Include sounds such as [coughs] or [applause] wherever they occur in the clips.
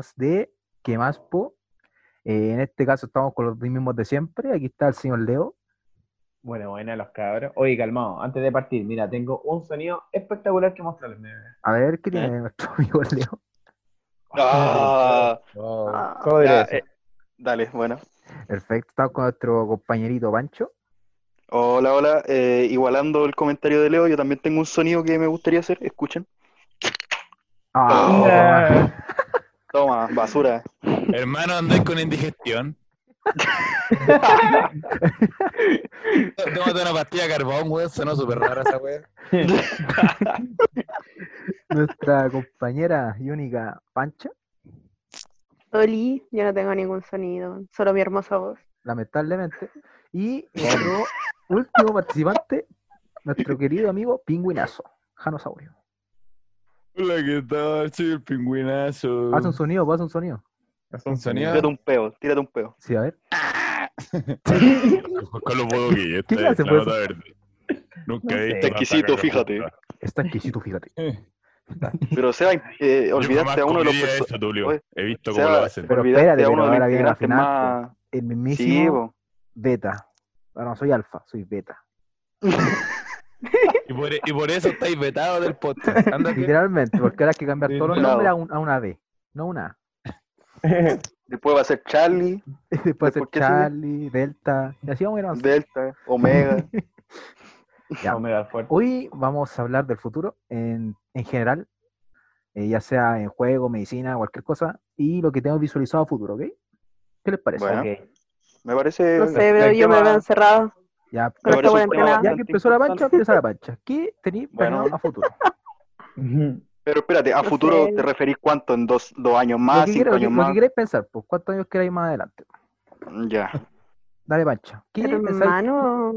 más de ¿Qué más po? Eh, en este caso estamos con los mismos de siempre. Aquí está el señor Leo. Bueno, buena los cabros. Oye, calmado, antes de partir, mira, tengo un sonido espectacular que mostrarles. A ver, ¿qué tiene nuestro amigo [laughs] Leo? Ah, Oh, Ah, ¿Cómo diré ya, eso? eh, dale, bueno. Perfecto, estamos con nuestro compañerito Pancho. Hola, hola. eh, igualando el comentario de Leo, yo también tengo un sonido que me gustaría hacer. Escuchen. Ah, [laughs] Toma, basura. Hermano, andáis con indigestión. [laughs] Tómate una pastilla de carbón, weón. Sonó súper rara esa weón. [laughs] nuestra compañera y única Pancha, Oli, yo no tengo ningún sonido, solo mi hermosa voz. lamentablemente. Y nuestro último participante, nuestro querido amigo Pingüinazo, Janosaurio. Hola, ¿qué tal? Soy el pingüinazo. Haz un sonido, pues, haz un sonido. Es un sonido. Tírate un peo, tírate un peo. Sí, a ver. [laughs] Con los huevos que ¿Qué esta clase es fue la nota verde. Nunca he No Está exquisito, fíjate. Está exquisito, fíjate. Pero o sea, eh, olvidaste a uno de los comería perso- eso, Tulio. Oye, He visto cómo sea, lo hacen. Pero espérate, a uno de los ahora viene la integrantes final, más. El Sí, mismísimo po. beta. Ahora no soy alfa, soy beta. [laughs] [laughs] Y por, y por eso estáis vetados del podcast. Literalmente, porque ahora hay que cambiar todos los nombres a, un- a una B, no una A. [laughs] Después va a ser Charlie, [laughs] Después ser ¿Por qué sigue? Charlie, Delta, y así vamos a ir avanzando. Delta, Omega. Ya. No me da fuerte. Hoy vamos a hablar del futuro en, en general, eh, ya sea en juego, medicina, cualquier cosa, y lo que tenemos visualizado a futuro, ¿ok? ¿Qué les parece? Bueno. Me parece. No sé, pero yo me veo encerrada Ya, tema cuarentena. ya que empezó la pancha, empieza la pancha. ¿Qué tenéis Bueno. a futuro? [laughs] Pero espérate, ¿a futuro te referís cuánto? ¿En dos, dos años más? ¿Cinco quiera- lo que- años lo que más? queráis pensar, pues, ¿cuántos años queráis más adelante? Ya. Dale, pancha. ¿Qué? Hermano,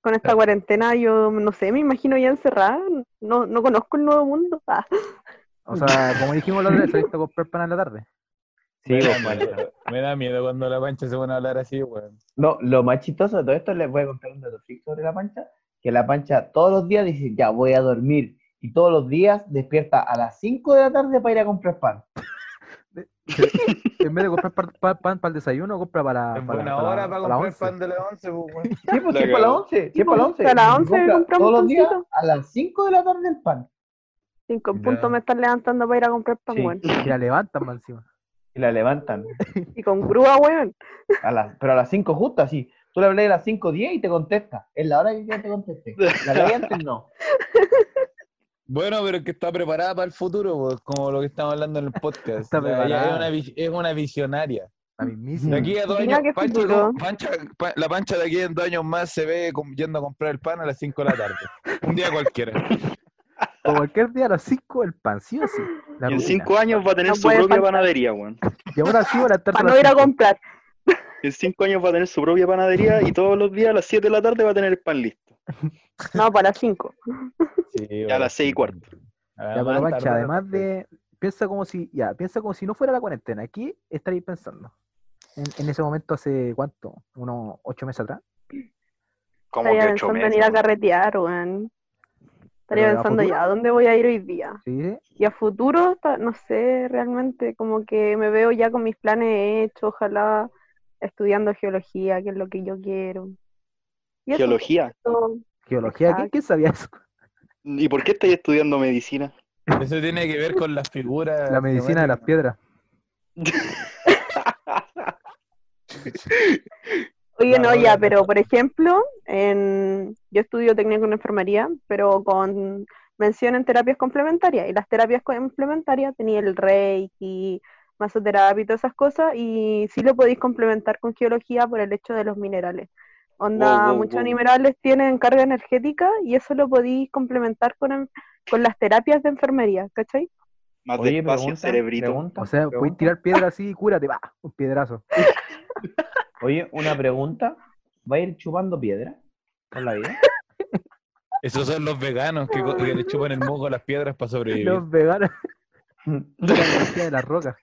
con esta cuarentena yo no sé, me imagino ya encerrada. No, no conozco el nuevo mundo. Ah, [laughs] O sea, como dijimos la otra vez, saliste a comprar pan en la tarde. Sí, me, da Pancho. miedo, me da miedo cuando la pancha se pone a hablar así, weón. No, lo más chistoso de todo esto, les voy a contar un dato sobre la pancha, que la pancha todos los días dice, ya voy a dormir, y todos los días despierta a las 5 de la tarde para ir a comprar pan. En vez de comprar pan, pan- pan para el desayuno, compra para, Es para, buena para- hora para para la comprar once. pan de las 11, pues. Sí, pues La sí, para las cagó. 11, sí, para las pues, 11. a las Y 11 compra compramos todos los días a las 5 de la tarde el pan. cinco en Ya. punto me están levantando para ir a comprar pan, Sí. weón. Y la levantan más encima. Y la levantan. [laughs] Y con grúa, weón. A las, pero a las 5 justo, así. Tú le hablas a las 5.10 y te contesta. Es la hora que ya te conteste. La ley antes no. [laughs] Bueno, pero es que está preparada para el futuro, pues, como lo que estamos hablando en el podcast. Está preparada. es, una, vi- es una visionaria. La mismísima. De aquí a dos años, Pancha, futuro. ¿cómo- Pancha- pa- la pancha de aquí en dos años más se ve yendo a comprar el pan a las 5 de la tarde. Un día cualquiera. [laughs] O cualquier día a las 5 el pan, sí o sí. La en cinco años va a tener No su propia faltar. panadería, weón. Y ahora sí van a estar Para no ir a comprar. En cinco años va a tener su propia panadería y todos los días a las 7 de la tarde va a tener el pan listo. [laughs] No, para las 5. Sí, Ya a las seis y sí. cuarto. Ya, Además, pero Pancha, tarde, además de. Piensa como si. Ya, piensa como si no fuera la cuarentena. ¿Qué estaréis pensando? En, en ese momento, hace cuánto? Unos 8 meses atrás. Como que ocho meses. ir a carretear, weón. Estaría Pero, ¿a pensando ya, ¿a dónde voy a ir hoy día? ¿Sí? Y a futuro, no sé, realmente, como que me veo ya con mis planes hechos, ojalá estudiando geología, que es lo que yo quiero. Y Geología. Geología. ¿Quién, Exacto. quién sabía eso? [laughs] ¿Y por qué estáis estudiando medicina? Eso tiene que ver con las figuras. La medicina de las piedras. [laughs] [laughs] Oye, No, ya, no, pero por ejemplo, en... yo estudio técnico en enfermería, pero con mención en terapias complementarias. Y las terapias complementarias tenía el reiki, masoterapia y todas esas cosas, y sí lo podéis complementar con geología por el hecho de los minerales. Onda, Wow, wow, muchos wow. minerales tienen carga energética y eso lo podéis complementar con, con las terapias de enfermería, ¿cachai? Más Oye, despacio, pregunta, cerebrito. pregunta, O sea, puedes tirar piedra así y cúrate, va, un piedrazo. [laughs] Oye, una pregunta. ¿Va a ir chupando piedra con la vida? Esos son los veganos que, que le chupan el moco a las piedras para sobrevivir. Los veganos. [laughs] la energía de las rocas.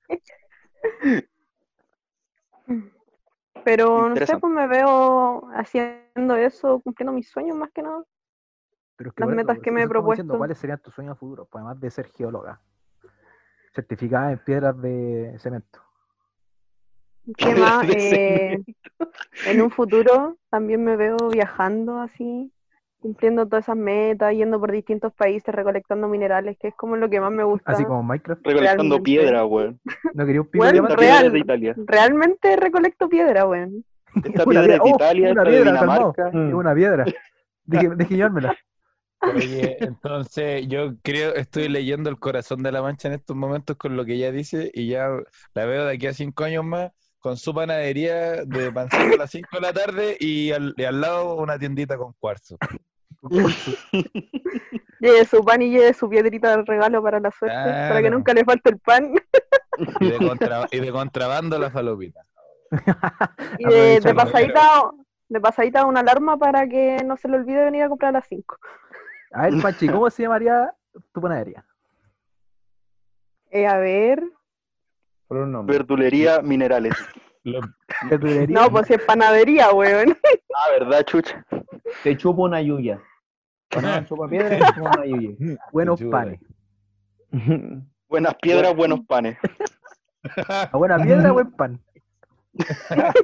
Pero no sé, pues me veo haciendo eso, cumpliendo mis sueños más que nada. Pero es que Las eso, metas que eso me he estamos diciendo, propuesto. ¿Cuáles serían tus sueños futuros? Pues además de ser geóloga. certificada en piedras de cemento. ¿Qué [laughs] más? De Eh, en un futuro también me veo viajando así, cumpliendo todas esas metas, yendo por distintos países, recolectando minerales, que es como lo que más me gusta. Así como Minecraft. Recolectando Realmente. piedra, weón. ¿No quería un pico Bueno, de piedra real. de Italia. Realmente recolecto piedra, weón. Esta [laughs] Una piedra es de piedra. Oh, Italia, una esta de piedra, calmado. Dinamarca. Es una piedra. Deje, [laughs] deje llevármela. Oye, entonces yo creo, estoy leyendo el corazón de la mancha en estos momentos con lo que ella dice y ya la veo de aquí a cinco años más con su panadería de pancito a las 5 de la tarde y al, y al lado una tiendita con cuarzo. [laughs] Lleve su pan y lleve su piedrita de regalo para la suerte, para que nunca le falte el pan. Y de, contra- y de contrabando la falopita. [laughs] Y de, pasadita, de pasadita una alarma para que no se le olvide venir a comprar a las 5. A ver, Panchi, ¿cómo se llamaría tu panadería? Eh, a ver. Por un nombre. Verdulería Minerales. Lo- Verdulería. No, pues si es panadería, weón. Ah, ¿verdad, chucha? Te chupo una. Bueno, [laughs] chupa piedra, te chupo una yuya. Buenos Chuta. panes. Buenas piedras, buenos panes. A buena piedra, buen pan. [laughs]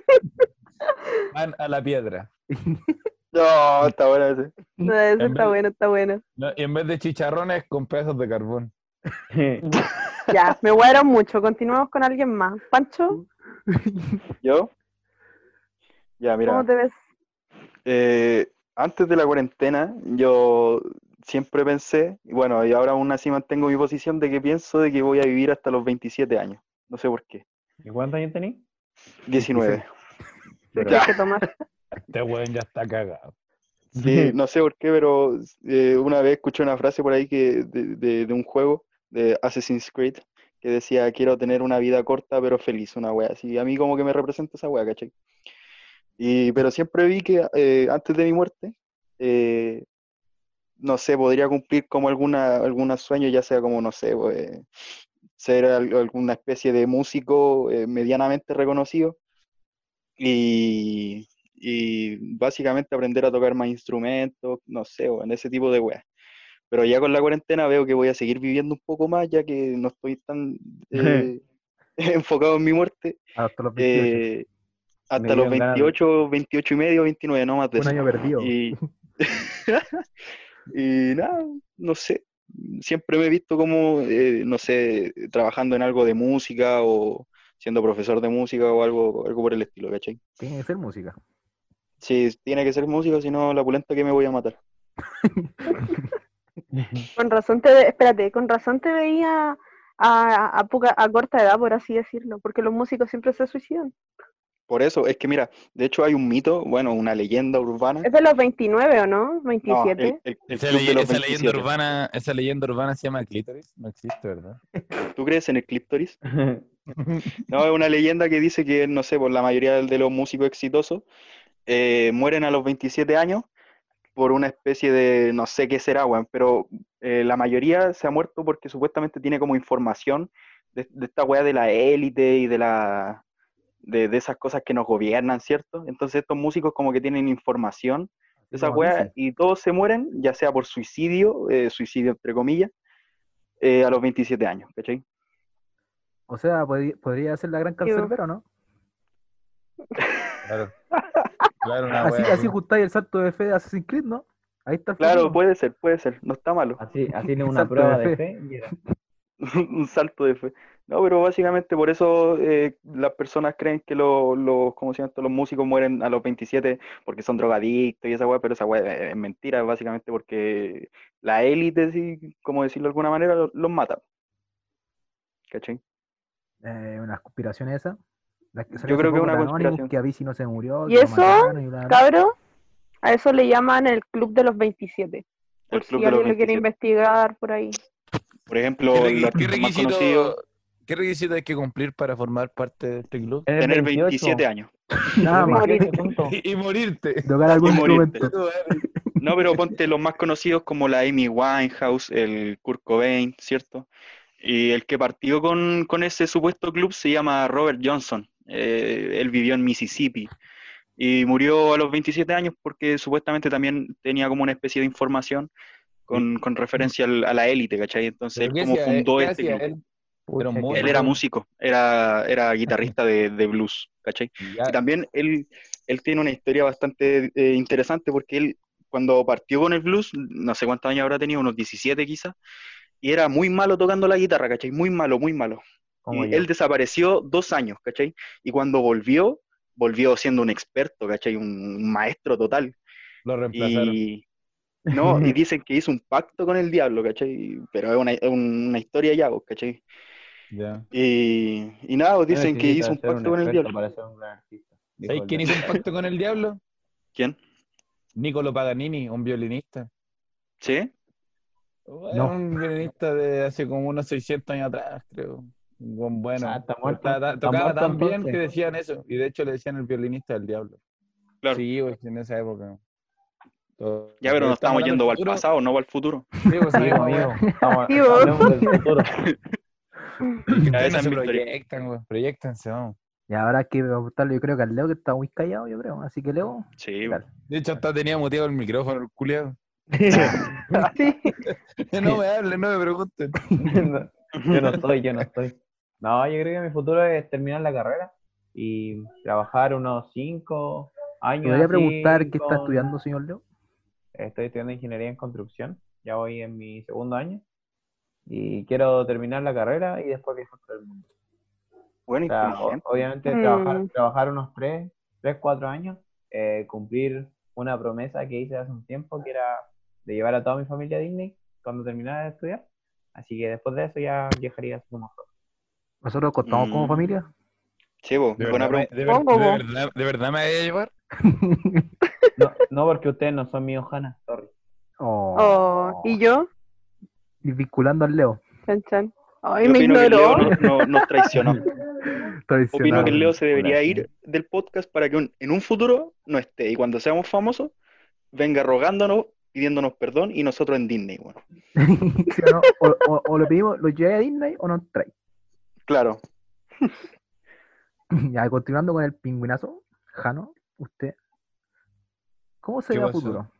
Van a la piedra. No, está buena ese. No, eso En está vez- bueno, está bueno. No, y en vez de chicharrones, con pedazos de carbón. [laughs] Ya, me guardaron mucho. Continuamos con alguien más. Pancho, [laughs] ¿Yo? Ya, mira. ¿cómo te ves? Eh, antes de la cuarentena, yo siempre pensé, y bueno, y ahora aún así mantengo mi posición de que pienso de que voy a vivir hasta los 27 años. No sé por qué. ¿Y cuántos años tenés? 19. [laughs] Pero- Tienes que tomar. Este weón ya está cagado. Sí, no sé por qué, pero eh, una vez escuché una frase por ahí que de, de- de un juego de Assassin's Creed que decía, quiero tener una vida corta pero feliz, una wea así. A mí como que me representa esa wea, ¿cachai? Y, pero siempre vi que eh, antes de mi muerte, eh, no sé, podría cumplir como alguna, algunos sueños, ya sea como, no sé, pues, ser al- alguna especie de músico eh, medianamente reconocido y, y básicamente aprender a tocar más instrumentos, no sé, en ese tipo de weas. Pero ya con la cuarentena veo que voy a seguir viviendo un poco más, ya que no estoy tan [laughs] eh, [laughs] enfocado en mi muerte. Hasta los 28. eh, hasta los dieron ganas de- 28, 28 y medio, 29, no más de Un eso. año perdido. Y, [laughs] y nada, no sé. Siempre me he visto como, eh, no sé, trabajando en algo de música o siendo profesor de música o algo, algo por el estilo, ¿cachai? Tiene que ser música. Si tiene que ser música, si no, la pulenta que me voy a matar. Con razón te ve- espérate, con razón te veía a, a, poca, a corta edad, por así decirlo, porque los músicos siempre se suicidan. Por eso, es que mira, de hecho hay un mito, bueno, una leyenda urbana. Es de los 29, ¿o no? No, 27. el, el- el Esa, ley- leyenda 27. urbana, esa leyenda urbana se llama clítoris, no existe, ¿verdad? ¿Tú crees en el clítoris? [laughs] No, es una leyenda que dice que, no sé, por la mayoría de los músicos exitosos eh, mueren a los 27 años por una especie de, no sé qué será, weón, pero eh, la mayoría se ha muerto porque supuestamente tiene como información de, de esta weá de la élite y de la de, de esas cosas que nos gobiernan, ¿cierto? Entonces estos músicos como que tienen información de esas Como weas y todos se mueren, ya sea por suicidio, eh, suicidio entre comillas, eh, a los 27 años, ¿cachai? O sea, podría, podría ser la gran cancerbero, ¿no? [laughs] Claro. Claro, una Así, así justáis el salto de fe de Assassin's Creed, ¿no? Ahí está el Claro, puede ser, puede ser, no está malo. Así, así es [laughs] una prueba de de fe. [laughs] un salto de fe. No, pero básicamente por eso eh, las personas creen que los, los, ¿cómo se llama los músicos mueren a los 27 porque son drogadictos y esa weá, pero esa weá es mentira, básicamente porque la élite, sí, como decirlo de alguna manera, los, los mata. ¿Cachai? Eh, una conspiración esa. La que salió Yo creo que una de conspiración. Que Avicii no se murió. ¿Y eso, mataron y bla, bla. Cabro, a eso le llaman el Club de los 27. Por El si club de los alguien lo quiere 27. investigar por ahí. Por ejemplo, ¿Qué, los requi- qué artistas más conocidos, requisito, ¿Qué requisito hay que cumplir para formar parte de este club? Tener 28. 27 años. Nada más. Y, [laughs] y morirte. Tocar algún Y morirte. No, pero ponte los más conocidos como la Amy Winehouse, el Kurt Cobain, ¿cierto? Y el que partió con, con ese supuesto club se llama Robert Johnson. Eh, él vivió en Mississippi y murió a los 27 años porque supuestamente también tenía como una especie de información con, con referencia al- a la élite, ¿cachai? Entonces él ¿Pero qué como él? fundó ¿Qué este club. él? Era Pucha, músico. Él era músico, era, era guitarrista de, de blues, ¿cachai? Y ya- Y también él, él tiene una historia bastante eh, interesante porque él, cuando partió con el blues, no sé cuántos años habrá tenido, unos 17 quizás, y era muy malo tocando la guitarra, ¿cachai? Muy malo, muy malo. Como y yo. él desapareció dos años, ¿cachai? Y cuando volvió, volvió siendo un experto, ¿cachai? Un maestro total. lo reemplazaron. Y, no, y [laughs] dicen que hizo un pacto con el diablo, ¿cachai? Pero es una, es una historia ya, vos, ¿cachai? Ya. Y, y nada, pues No dicen que hizo un pacto con el diablo. Para ser un gran artista. dijo ¿Sabes el quién hizo un pacto con el diablo? ¿Quién? Niccolo Paganini, un violinista. ¿Sí? No. Un violinista de hace como unos 600 años atrás, creo. Bueno. Ah, está muerto. Ta- ta- Está tocaba tan bien que decían eso. Y de hecho le decían el violinista del diablo. Claro. Sí, pues, en esa época. Todo- Ya, pero nos estamos yendo al pasado, no al futuro. Sí, pues, sí, Amigo, amigo. [laughs] Estamos- del futuro. Ustedes [laughs] Ya, esa no se proyectan, güey. Proyectense, vamos. Y ahora hay que preguntarle, yo creo que al Leo que está muy callado, yo creo. Así que Leo, Sí, Dale. De hecho, hasta tenía muteado el micrófono, el culiado. [laughs] Sí. No me hablen, no me pregunten. No, yo no estoy, yo no estoy. No, yo creo que mi futuro es terminar la carrera y trabajar unos cinco años. ¿podría así preguntar qué está estudiando, señor Leo? Estoy estudiando ingeniería en construcción, ya voy en mi segundo año y quiero terminar la carrera y después viajar por el mundo. bueno, O sea, o- obviamente Mm. trabajar, trabajar unos tres, tres, cuatro años, eh, cumplir una promesa que hice hace un tiempo, que era de llevar a toda mi familia a Disney cuando terminara de estudiar. Así que después de eso ya viajaría como solo. ¿Nosotros contamos como Mm. familia? Sí, vos, ¿De buena verdad, me, pregunta. de, ver- Pongo, de vos. verdad, ¿De verdad me voy a llevar? [laughs] No, no porque ustedes no son mi Ojana, sorry. Oh. Oh, ¿Y yo? Y vinculando al Leo. Chan, chan. Ay, Yo me ignoró. Leo no- no- nos traicionó. [laughs] Opino que el Leo se debería ir del podcast para que un- en un futuro no esté. Y cuando seamos famosos, venga rogándonos, pidiéndonos perdón y nosotros en Disney, bueno. [laughs] ¿Sí o, no? o, o- o lo pedimos, ¿lo lleváis a Disney o nos trae? Claro. [laughs] Ya, continuando con el pingüinazo, Jano, usted, ¿cómo se ¿Qué ve a pasó? futuro?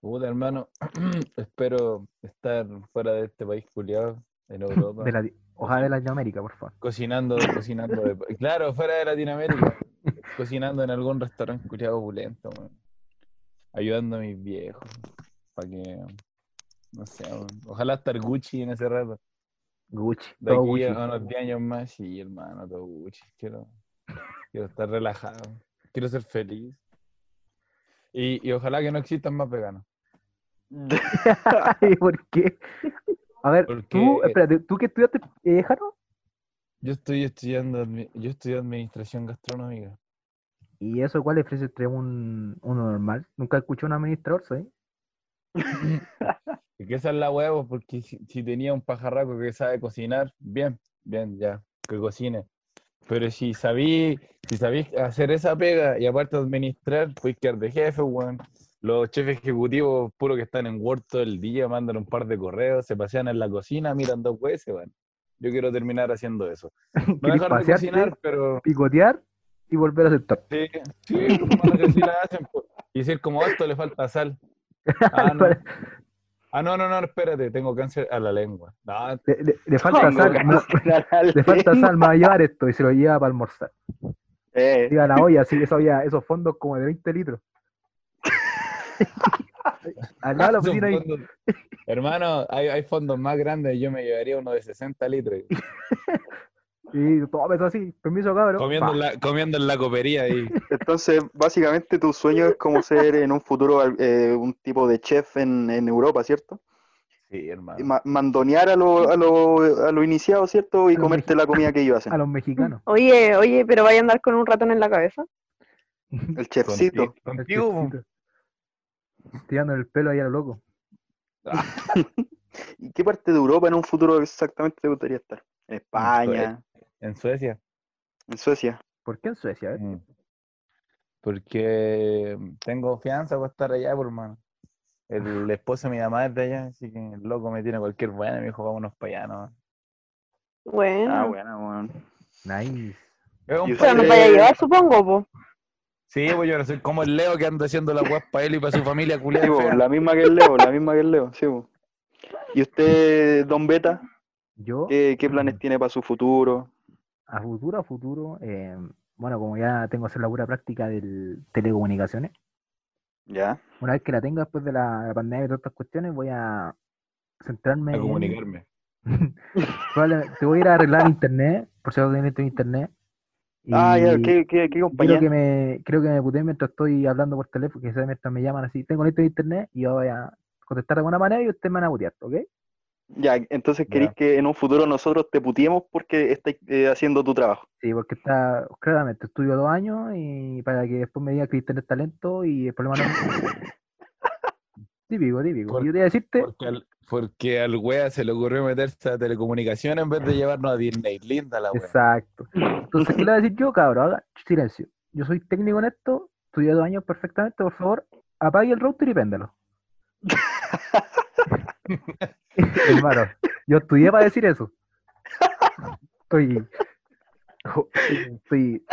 Puta, hermano, [clears throat] espero estar fuera de este país culiado, en [laughs] Europa, De la, ojalá de Latinoamérica, por favor. cocinando, [laughs] cocinando, de- claro, fuera de Latinoamérica, cocinando en algún restaurante culiado opulento, man. ayudando a mis viejos, para que, no sé, man, ojalá estar Gucci en ese rato, Gucci, de todo aquí Gucci. a unos 10 años más, sí, hermano, todo Gucci, quiero, quiero estar relajado, quiero ser feliz, y, y ojalá que no existan más veganos. [laughs] Ay, ¿Por qué? A ver, Porque- tú, espérate, ¿tú qué estudiaste, eh, Jano? Yo estoy estudiando, yo estudio administración gastronómica. ¿Y eso cuál diferencia entre un, uno normal? Nunca escuché un administrador, ¿sí? [laughs] Y que esa es la huevo, porque si, si tenía un pajarraco que sabe cocinar, bien, bien, ya, que cocine. Pero si sabí, si sabís hacer esa pega y aparte administrar, pues quedar de jefe, weón. Los jefes ejecutivos puros que están en Word todo el día, mandan un par de correos, se pasean en la cocina, miran dos veces, weón. Yo quiero terminar haciendo eso. [laughs] No ¿Querés dejar de pasearte, cocinar, pero picotear y volver a aceptar? sí, sí, como que sí la hacen, pues. Y decir como "A esto le falta sal. [laughs] Ah, no. Ah, no, no, no, espérate, tengo cáncer a la lengua. No, Le, le- le falta sal, no, [laughs] le falta sal, me va a llevar esto y se lo lleva para almorzar. Eh, Diga la olla, sí, esa olla, esos fondos como de 20 litros. Al lado de la oficina ahí. fondos- Hermano, hay, hay fondos más grandes, yo me llevaría uno de 60 litros. [laughs] Y todo eso así, permiso cabrón. Comiendo, Pa. en la, comiendo en la copería ahí. [laughs] entonces, básicamente tu sueño es como ser en un futuro eh, un tipo de chef en, en Europa, ¿cierto? Sí, Y hermano. ma- mandonear a lo, a lo, a lo iniciado, ¿cierto? Y comerte la comida que ellos hacen. A los mexicanos. [laughs] Oye, oye, pero vaya a andar con un ratón en la cabeza. El chefcito. Contigo. Tirando el pelo ahí a lo loco. [laughs] ¿Y qué parte de Europa en un futuro exactamente te gustaría estar? En España, en Suecia. en Suecia. ¿Por qué en Suecia? eh? Porque tengo fianza para estar allá, por hermano. El esposo de mi mamá es de allá, así que el loco me tiene cualquier buena, me dijo, vámonos para allá, ¿no? Bueno, Ah, bueno, bueno. Nice. Pero nos vaya a llevar, supongo, po. Sí, pues yo no soy como el Leo que anda haciendo la guas para él y para su familia Sí, culiada. fea. la misma que el Leo, la misma que el Leo, sí. po. ¿Y usted, Don Beta? Yo, ¿Qué, qué planes mm, tiene para su futuro? A futuro, a futuro, eh, bueno, como ya tengo que hacer la pura práctica de telecomunicaciones, ¿Ya? una vez que la tenga después de la, la pandemia y todas estas cuestiones, voy a centrarme A en... comunicarme. [laughs] Te voy a ir a arreglar internet, por si acaso tu internet. Ah, ya, ¿qué, qué, qué creo compañía? que me, creo que me puté mientras estoy hablando por teléfono, que se mientras me llaman así, tengo listo de internet y yo voy a contestar de alguna manera y ustedes me van a putear, ¿ok? Ya, entonces queréis Ya. que en un futuro nosotros te putiemos porque estáis eh, haciendo tu trabajo. Sí, porque está, claramente, estudio dos años y para que después me diga que tenés talento y el problema no [laughs] Típico, típico. Por- yo te iba a decirte, Porque al, porque al wea se le ocurrió meterse a telecomunicaciones en vez de llevarnos a Disney. Linda la wea. exacto. Entonces, ¿qué le voy a decir yo, cabrón? Haga silencio. Yo soy técnico en esto, estudié dos años perfectamente, por favor, apague el router y péndalo. [laughs] Hermano, yo estudié para decir eso. Estoy. Estoy.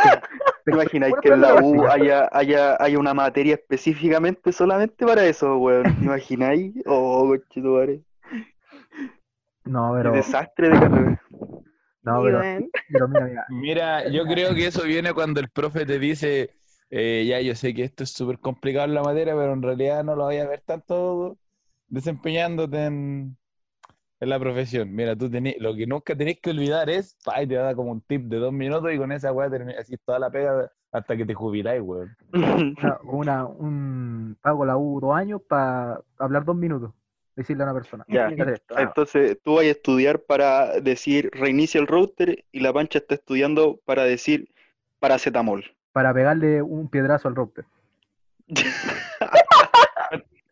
¿Te imagináis que en la U haya, haya, haya una materia específicamente solamente para eso, weón? ¿Te imagináis? Oh, conchetumare. No, pero. desastre de carrera. No, pero, bueno, pero mira, mira. Mira, yo creo que eso viene cuando el profe te dice, eh, ya yo sé que esto es súper complicado en la materia, pero en realidad no lo voy a ver tanto desempeñándote en, en la profesión. Mira, tú tenés, lo que nunca tenés que olvidar es, pa, y te da como un tip de dos minutos y con esa weá terminas así toda la pega hasta que te jubiláis, weón. [laughs] Una, una- un, pago la U dos años para hablar dos minutos. Decirle a una persona. Ya. Ah, Entonces tú vas a estudiar para decir reinicia el router y la pancha está estudiando para decir paracetamol. para pegarle un piedrazo al router. [laughs]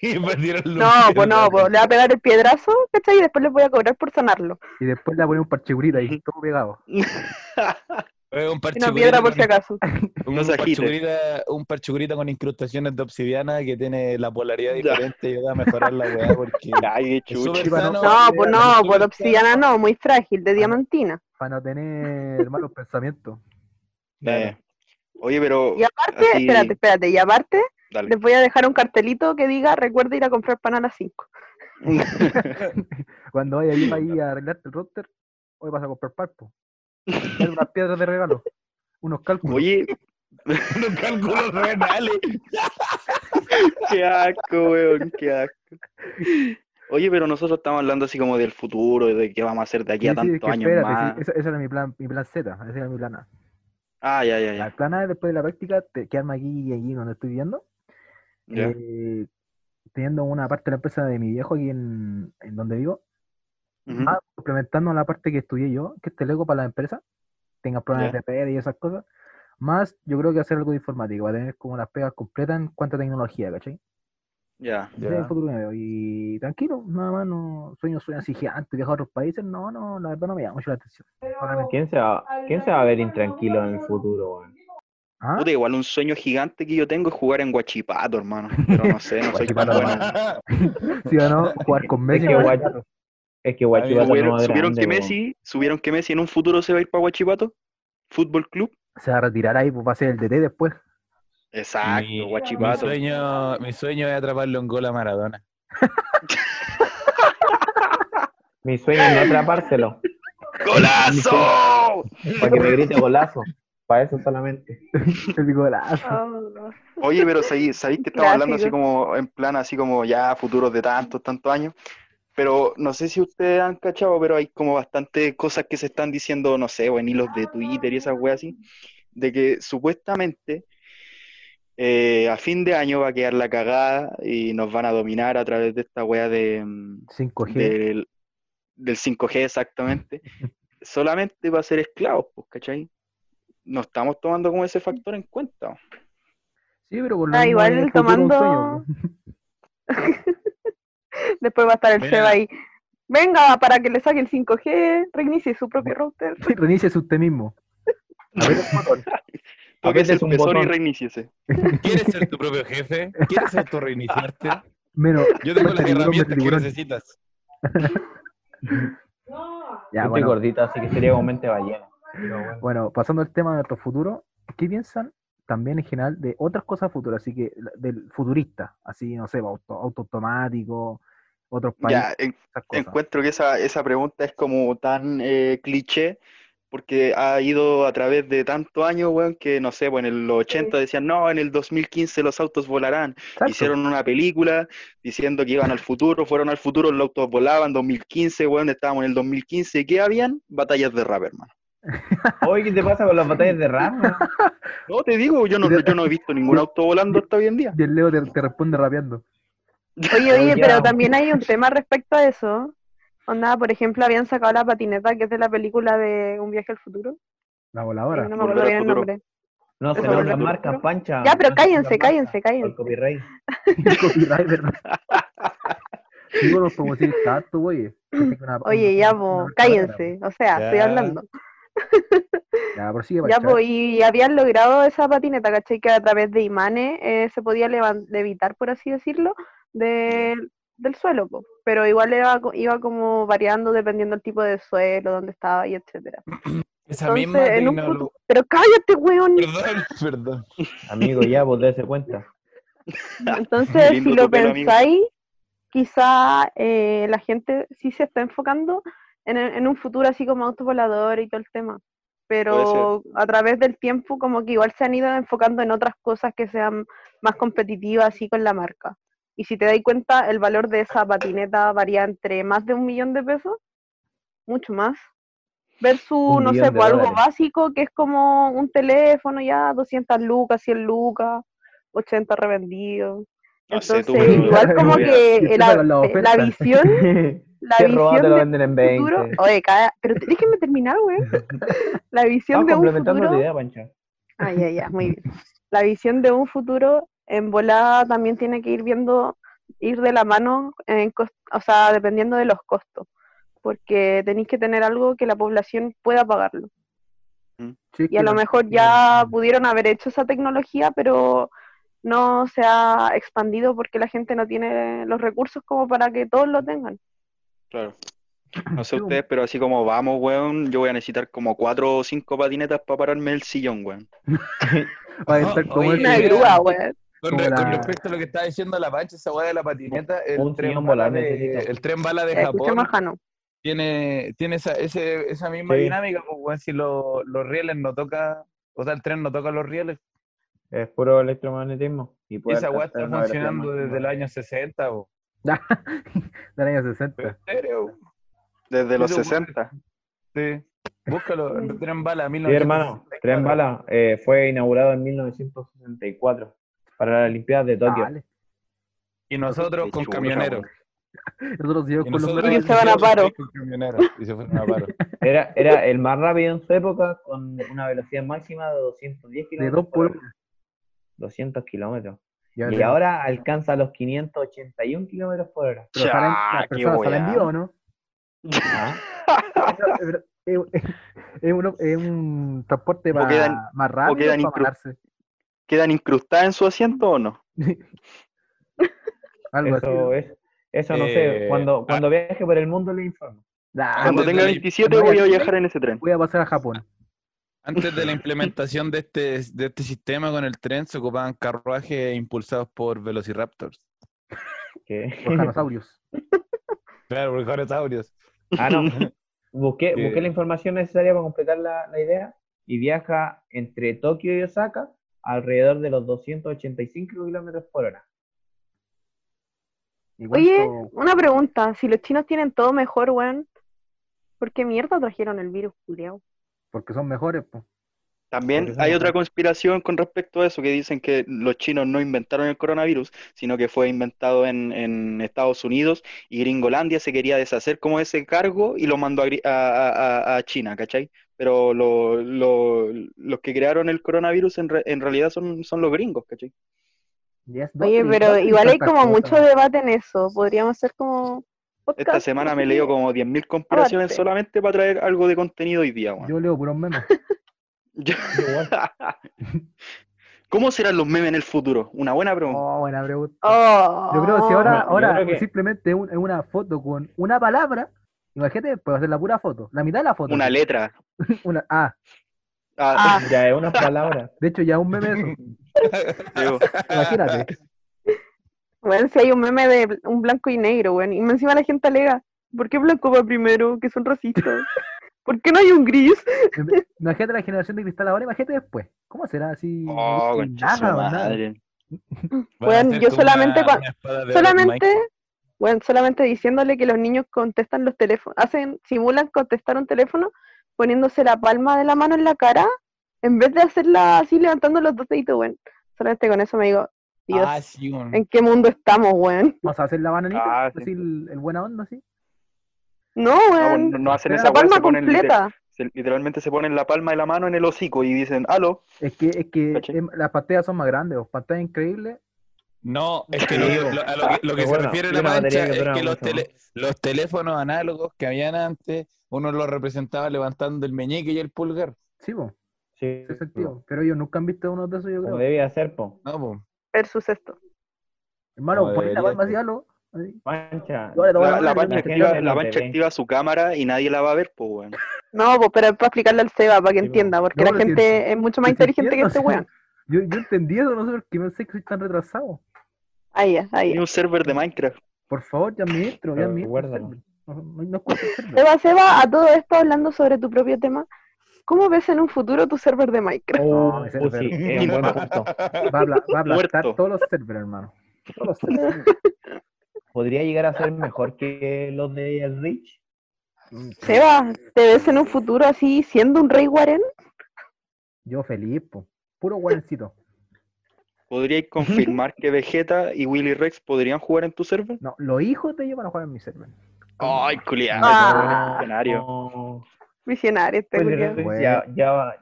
[laughs] Y me dieron no, pues no, pues le va a pegar el piedrazo, ¿cachai? Y después le voy a cobrar por sanarlo. Y después le va a poner un parchegurita ahí, todo pegado. [laughs] Eh, un una piedra por si con- acaso. [laughs] Un No parchugurita, un parchugurita con incrustaciones de obsidiana que tiene la polaridad Ya. diferente y ayuda a mejorar la weá porque Ay, sano. No, pues es no, súper por obsidiana no, muy frágil, de diamantina. Para no tener malos pensamientos. Eh, Oye, pero Y aparte, así- espérate, espérate, y aparte, dale. les voy a dejar un cartelito que diga, recuerda ir a comprar pan a las 5. [laughs] Cuando vaya yo ahí a arreglarte el router, hoy vas a comprar palpo. Unas [laughs] piedras de regalo. Unos cálculos. Oye, [laughs] Unos cálculos renales. qué asco, weón, qué asco. Oye, pero nosotros estamos hablando así como del futuro, de qué vamos a hacer de aquí Sí, a sí, tantos es que años espérate, más. sí, ese, ese era mi plan, mi plan Z, ese era mi plan A. Ah, ya, ya, El ya. plan A es después de la práctica, te, quedarme aquí y allí donde estoy viviendo. Ya. eh, teniendo una parte de la empresa de mi viejo aquí en, en donde vivo, Ujú. más complementando la parte que estudié yo, que es Teleco para la empresa, tenga programas Ya. de PR y esas cosas, más yo creo que hacer algo de informática, para tener como las pegas completas en cuanto a tecnología, ¿cachai? Ya. Veo. Y tranquilo, nada más, no sueño, sueño así gigante, viajar a otros países, no, no, la verdad no me llama mucho la atención. ¿Quién se va, quién se va a ver intranquilo en el futuro, weón? ¿Ah? Puta, igual un sueño gigante que yo tengo es jugar en Guachipato, hermano. Pero no sé, no soy tan Guachipato, bueno. [laughs] ¿Sí o no? Jugar con Es Messi. que ¿no? Guachi- es que Guachipato Subieron, no es subieron grande, que. Messi, subieron que Messi en un futuro se va a ir para Guachipato, Fútbol Club. Se va a retirar ahí, pues va a ser el DT después. Exacto, Mi, mi Guachipato. sueño, mi sueño es atraparle un gol a Maradona. [laughs] Mi sueño es no atrapárselo, ¡Golazo! para que me grite golazo. Para eso solamente. [laughs] El golazo. Ah, Oye, pero sabéis sabéis que estamos hablando así como en plan, así como ya futuros de tantos, tantos años. Pero no sé si ustedes han cachado, pero hay como bastantes cosas que se están diciendo, no sé, o en hilos de Twitter y esas weas así, de que supuestamente eh, a fin de año va a quedar la cagada y nos van a dominar a través de esta wea de, mm, 5G. del, del 5G exactamente, [laughs] solamente va a ser esclavos, pues, ¿cachai? No estamos tomando como ese factor en cuenta. Sí, pero por lo Ah, igual el un tomando- [laughs] Después va a estar el Mira. Seba ahí. Venga, para que le saque el 5G, reinicie su propio router. [laughs] pues. Reinicies usted mismo. A ver, [laughs] Tóquese el un pezón y botón. reiníciese. ¿Quieres ser tu propio jefe? ¿Quieres autorreiniciarte? menos. Yo tengo las tiburón, herramientas que tiburón. necesitas. Ya, estoy bueno, gordito, así que sería como mente ballena. Bueno. bueno, pasando al tema de nuestro futuro, ¿qué piensan también en general de otras cosas futuras? Así que del futurista, así, no sé, auto, auto automático, otros países, Ya, en- encuentro que esa, esa pregunta es como tan eh, cliché, porque ha ido a través de tantos años, weón, que no sé, pues en el 80 decían, no, en el 2015 los autos volarán. Exacto. Hicieron una película diciendo que iban al futuro, fueron al futuro, los autos volaban, 2015, weón, estábamos en el 2015, ¿qué habían? Batallas de rap, hermano. Oye, ¿qué te pasa con las batallas de weón? [laughs] No, te digo, yo no, yo no he visto ningún auto volando hasta hoy en día. Y el Leo te, te responde rapeando. Oye, oye, pero también hay un tema respecto a eso. Onda, por ejemplo, habían sacado la patineta que es de la película de Un viaje al futuro. La voladora. no me acuerdo bien el nombre. No se volver las marcas. Pancha. Ya, pero cállense, cállense, cállense. por copyright. [laughs] Copyright, ¿verdad? Digo, tanto, güey. Oye, ya, po, cállense. O sea, estoy hablando. Ya, prosigue, Ya, pues, y habían logrado esa patineta, ¿cachai? Que a través de imanes eh, se podía levitar, por así decirlo, de- del suelo, po. pero igual iba, iba como variando dependiendo del tipo de suelo, dónde estaba y etcétera. [clears throat] Esa Entonces, misma en un. Pero cállate, weón. Perdón, [laughs] perdón. Amigo, ya, vos dése cuenta. Entonces, si lo pelo, amigo. pensáis, quizá eh, la gente sí se está enfocando en, en un futuro así como autos voladores y todo el tema. Pero a través del tiempo como que igual se han ido enfocando en otras cosas que sean más competitivas así con la marca. Y si te das cuenta, el valor de esa patineta varía entre más de un millón de pesos, mucho más, versus, Un no sé, pues, algo dólares. básico que es como un teléfono ya, 200 lucas, 100 lucas, 80 revendidos. Entonces, igual [laughs] como que [laughs] Empieza la, visión, [laughs] la Si es robado, te lo visión venden en del 20. futuro, oye, cada, pero déjenme terminar, güey. [laughs] La visión Estamos de un futuro, la idea, Pancha. Ah, ya, ya, muy bien. La visión de un futuro en volada también tiene que ir viendo, ir de la mano, en cos- o sea, dependiendo de los costos, porque tenéis que tener algo que la población pueda pagarlo. Sí, es Y a lo mejor ya pudieron haber hecho esa tecnología, pero no se ha expandido porque la gente no tiene los recursos como para que todos lo tengan. Claro. [clears throat] No sé ustedes, pero así como vamos, weón, yo voy a necesitar como cuatro o cinco patinetas para pararme el sillón, weón. [laughs] Va a estar como Una grúa, güey. Con, respecto a lo que estaba diciendo la pancha, esa weá de la patineta, el Un tren bala de, el tren bala de Escucha Japón tiene, tiene esa, ese, esa misma Sí. dinámica, pues weón, si lo- los rieles no toca, o sea, el tren no toca los rieles, Es puro electromagnetismo. Y esa weá está funcionando desde máxima. el año 60, po. [laughs] del año 60. ¿En serio? Desde los Eso, 60. Sí. Búscalo, tren bala, Sí, hermano. 1964. Tren Bala eh, fue inaugurado en 1964 para las Olimpiadas de Tokio. Dale. Y nosotros con camioneros. [laughs] Nosotros Y con los nosotros Y se van a paro. Y se fueron a paro. [laughs] Era, era el más rápido en su época con una velocidad máxima de 210 de kilómetros dos por por hora. 200 kilómetros. Ya Y ahora alcanza los 581 kilómetros por hora. pero salen, Cha, las personas salen vivas, ¿o no? [laughs] Ah, Es, es- es uno- es un transporte más, quedan- más rápido quedan para incru- pararse. ¿Quedan incrustadas en su asiento o no? [laughs] Algo así. eso ¿no? es. Eso no Eh, sé. Cuando, cuando viaje por el mundo le informo. Ah, Cuando tenga de la- 27 cuando voy a viajar en ese tren. Voy a pasar a Japón. Antes de la [laughs] implementación de este, de este sistema con el tren, se ocupaban carruajes impulsados por velociraptors. Que- Los dinosaurios. [laughs] Claro, por dinosaurios. Ah, no. [laughs] Busqué, Sí. busqué la información necesaria para completar la, la idea y viaja entre Tokio y Osaka alrededor de los 285 kilómetros por hora. ¿Y Oye, una pregunta. Si los chinos tienen todo mejor, weón, ¿por qué mierda trajeron el virus, culiao? Porque son mejores, pues. También Porque hay otra conspiración con respecto a eso, que dicen que los chinos no inventaron el coronavirus, sino que fue inventado en, en Estados Unidos y Gringolandia se quería deshacer como ese cargo y lo mandó a, Gri- a- a- a China, ¿cachai? Pero lo- lo- los que crearon el coronavirus en, re- en realidad son, son los gringos, ¿cachai? Yes, Oye, pero igual hay como mucho debate en eso. Podríamos hacer como Esta semana me sé he leído qué. como 10.000 conspiraciones Aparte. solamente para traer algo de contenido hoy día, weón. Yo leo puros memes. [laughs] [laughs] ¿Cómo serán los memes en el futuro? Una buena pregunta. Oh, buena pregunta. Oh, Yo creo que si ahora, ahora que- simplemente un- es una foto con una palabra, imagínate, puedo hacer la pura foto, la mitad de la foto. Una letra. [laughs] Una- ah, Ah, Ah, Ya es unas palabras. de hecho ya un meme eso. Imagínate. Bueno, si hay un meme de un blanco y negro, weón, y encima la gente alega, ¿por qué blanco va primero? Que son racistas. [laughs] ¿Por qué no hay un gris? Imagínate la generación de cristal ahora, imagínate después. ¿Cómo será así? Oh, No nada, madre. [laughs] Hacer yo solamente una- Solamente, bueno, solamente diciéndole que los niños contestan los teléfonos, hacen, simulan contestar un teléfono poniéndose la palma de la mano en la cara, en vez de hacerla así levantando los dos deditos, weón. Solamente con eso me digo, Dios, Ah, sí. ¿en qué mundo estamos, weón? Vamos a hacer la bananita, Ah, sí. así el, el buena onda, así. No, No, weón, no, no hacen esa la palma se ponen completa. literalmente se ponen la palma de la mano en el hocico y dicen, aló. Es que, es que em, las pantallas son más grandes, o pantallas increíbles. No, es que Sí, lo, a lo que, lo que Pero se bueno, refiere y la mancha que es que los, tele- los teléfonos análogos que habían antes, uno los representaba levantando el meñique y el pulgar. Sí, po, Sí, ese sentido. Pero ellos nunca han visto uno de esos, yo como creo. debía ser, po. No, po. Versus esto. Hermano, ponen la palma le tomo La, pancha activa, no la pancha ve. activa su cámara y nadie la va a ver, pues, weón. No, pues, pero es para explicarle al Seba, para que Sí, entienda, porque No, la gente en- es mucho más inteligente que este o sea, weón. Yo, yo entendí eso, no sé por qué pensé que soy tan retrasado. Ahí ahí un server de Minecraft. Por favor, ya me entro, ya me entro. No, no, no. Seba, Seba, a todo esto hablando sobre tu propio tema, ¿cómo ves en un futuro tu server de Minecraft? No, Oh, ese uh, server. sí, es un buen punto. Va a, apla- va a aplastar todos los servers, hermano. Todos los servers. [laughs] ¿Podría llegar a ser mejor que los de El Rich? Seba, ¿te ves en un futuro así siendo un rey guarén? Yo feliz, po. Puro guarencito. ¿Podríais [laughs] confirmar que Vegeta y Willy Rex podrían jugar en tu server? No, los hijos de ellos van a jugar en mi server. Ay, culiado. Ah. escenario. No. Visionario este Pues. Bueno. ya, ya, va-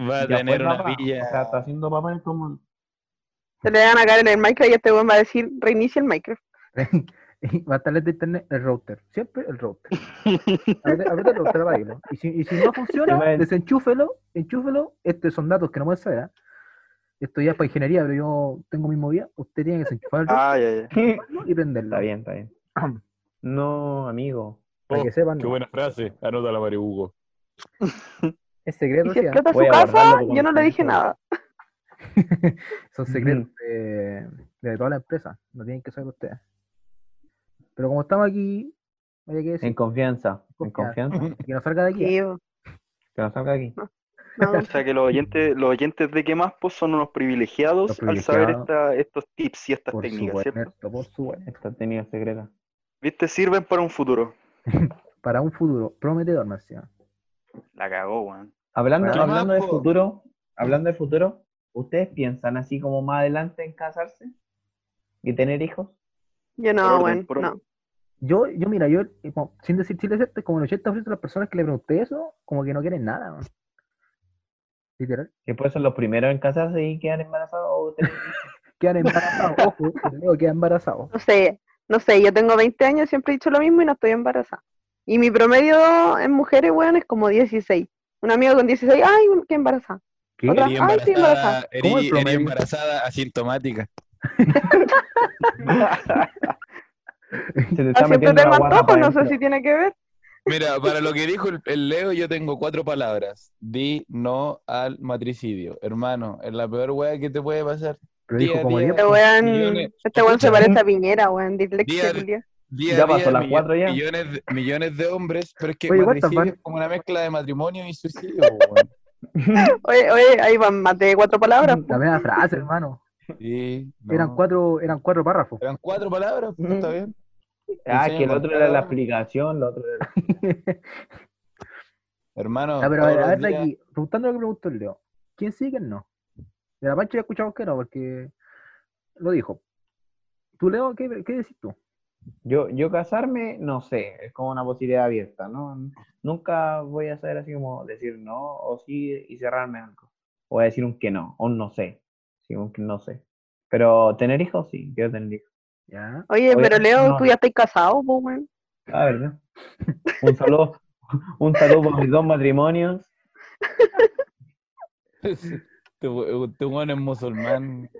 Va a ya tener una papá. villa. O sea, está haciendo papá en como... Se le van a caer en el Minecraft y este weón va a decir reinicia el Minecraft. [laughs] Va a estar el de internet, el router. Siempre el router. Aprieta el router para irlo. Y si, y si no funciona, desenchúfelo, enchúfelo. Estos son datos que no pueden saber. ¿ah? Esto ya es para ingeniería, pero yo tengo mi movida. Usted tiene que desenchufar el router Ah, ya, ya. y prenderlo. Está bien, está bien. [clears throat] No, amigo. Para que sepan, Qué no. buena frase. Anota la Mario Hugo. Es secreto, yo no le dije nada. [laughs] Son secretos de, de toda la empresa. No tienen que saber ustedes. Pero como estamos aquí, vaya que decir, En confianza. En Confianza. [laughs] que no salga de aquí. Que nos salga aquí. No, [laughs] O sea que los oyentes, los oyentes de qué más pues son unos privilegiados, al saber esta- estos tips y estas Por técnicas, ¿cierto? supuesto, por supuesto. Esta técnica secreta. ¿Viste? Sirven para un futuro. Para un futuro prometedor, Marcial. La cagó, weón. Hablando, Bueno, hablando del po. futuro, hablando del futuro, ¿ustedes piensan así como más adelante en casarse y tener hijos? yo no, por no. Yo, yo mira, yo, eh, como- sin decir chile, ¿cierto? como el 80% de las personas que le pregunté eso, como que no quieren nada. man. Literal. Que pues son los primeros en casarse y quedan embarazados o tener. [laughs] Quedan embarazados. Ojo, digo, quedan embarazados. No sé, no sé, yo tengo 20 años, siempre he dicho lo mismo y no estoy embarazada. Y mi promedio en mujeres, weón, es como 16. Un amigo con 16, ay, qué embarazada. ¿Qué? Otra- Erí Ay, sí, embarazada. embarazada, ¿Cómo el erí- erí promedio? embarazada asintomática. [laughs] Se te está siempre metiendo para no sé si tiene que ver. Mira, para lo que dijo el, el Leo, yo tengo cuatro palabras. Di no al matricidio. Hermano, es la peor weá que te puede pasar. Pero dijo día a como día. 10. Este weón, este weón se parece a Piñera, weón, dislexia, Día Ya pasó las cuatro ya. Millones, de- millones de hombres, pero es que Oye, es como una mezcla de matrimonio y suicidio. [laughs] Oye, oye, ahí van más de cuatro palabras. po. La misma frase, hermano. Sí, no. Eran cuatro, eran cuatro párrafos. Eran cuatro palabras, pues, está bien. Ah, Enseña que el otro era la explicación, el otro era... [laughs] Hermano, Ya, pero a ver, a días- aquí, preguntando lo que preguntó el Leo. ¿Quién sí y quién no? De la Pancha ya escuchamos que no, porque lo dijo. ¿Tú, Leo, qué, qué decís tú? Yo, yo casarme, no sé, es como una posibilidad abierta, ¿no? Nunca voy a saber así como decir no o sí y cerrarme algo. O voy a decir un que no, o un no sé. Sí, un que no sé. Pero tener hijos, sí, quiero tener hijos. ¿Ya? Oye, Oye, pero Leo, no. tú ya estás casado, weón. Ah, ¿verdad? Un saludo, un saludo por mis dos matrimonios. Este we- este weón es musulmán.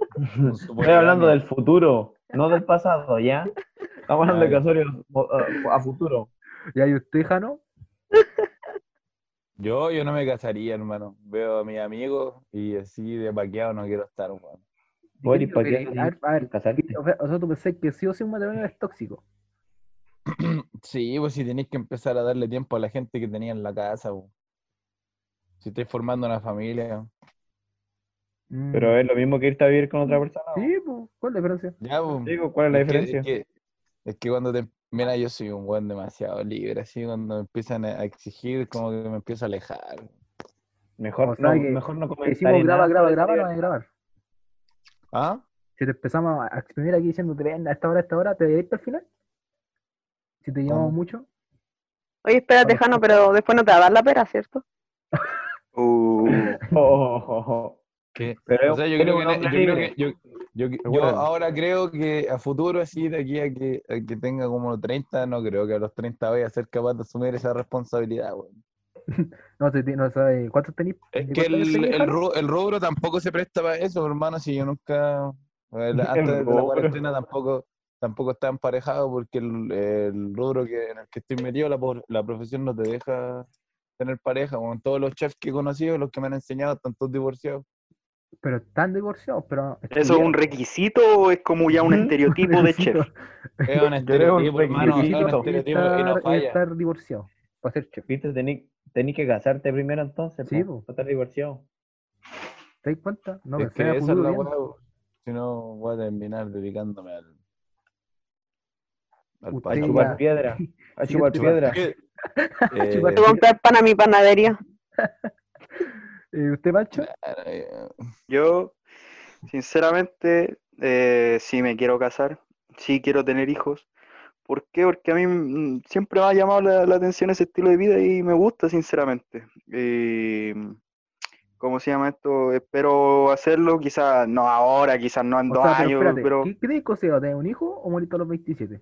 Estoy hablando del futuro, no del pasado, ¿ya? Estamos hablando de casorios a, a futuro. ¿Ya y usted, Jano? Yo, yo no me casaría, hermano. Veo a mis amigos y así de paqueado no quiero estar, digo ¿para que- qué a ver, a ver, casarte? o sea, tú pensás que sí o sí un matrimonio es tóxico. [clears throat] Sí, pues si tenéis que empezar a darle tiempo a la gente que tenía en la casa, po. Si estáis formando una familia. Mm. Pero es lo mismo que irte a vivir con otra persona. Sí, pues, ¿cuál es la diferencia? Ya, pues. Digo, ¿cuál es la Es que- diferencia? Es que, es que cuando te... Mira, yo soy un buen demasiado libre, así cuando me empiezan a exigir, como que me empiezo a alejar. Mejor, O sea no, que mejor no decimos graba, graba, graba, no hay que grabar. ¿Ah? Si te empezamos a exprimir aquí diciéndote, ven, a esta hora, a esta hora, ¿te voy a ir al final? Si te llevamos ¿Cómo? mucho. Oye, espérate. Jano, pero después no te va a dar la pera, ¿cierto? Uh, [laughs] Oh, oh, oh, ¿Qué? Pero O sea, yo eres creo un que, hombre yo creo libre. que- yo, yo- yo Recuérdalo. ahora creo que a futuro, así de aquí a que, a que tenga como 30, no creo que a los 30 vaya a ser capaz de asumir esa responsabilidad. [laughs] No, te, no sabes cuántos tenés. Es ¿y que el, el, rubro tampoco se presta para eso, hermano, si yo nunca, [laughs] el- antes de la cuarentena tampoco, tampoco está emparejado porque el, el rubro que, en el que estoy metido, la profesión no te deja tener pareja, con todos los chefs que he conocido, los que me han enseñado, están todos divorciados. Pero están divorciados, pero. ¿Eso es un requisito o es como ya un estereotipo de chef? [laughs] Es un estereotipo, hermano, es un requisito estereotipo y no estar, falla. estar divorciado para ser chef. ¿Viste? Tení, tení que casarte primero entonces, Sí, po, po. para estar divorciado. ¿Te das cuenta? No, Es que a esa es la si no voy a terminar dedicándome al, al Usted A chupar [laughs] piedra. A Sí, chupar chupar piedra. [laughs] Eh, Chupar Te comprar pan a mi panadería. Eh, ¿Usted, Pancho? eh, Yo, sinceramente, eh, sí me quiero casar, sí quiero tener hijos. ¿Por qué? Porque a mí mm, siempre me ha llamado la, la atención ese estilo de vida y me gusta, sinceramente. Y, ¿cómo se llama esto? Espero hacerlo, quizás no ahora, quizás no en O dos sea, pero años, espérate, pero... ¿qué, ¿qué te consejo? ¿Tener un hijo o morir a los 27?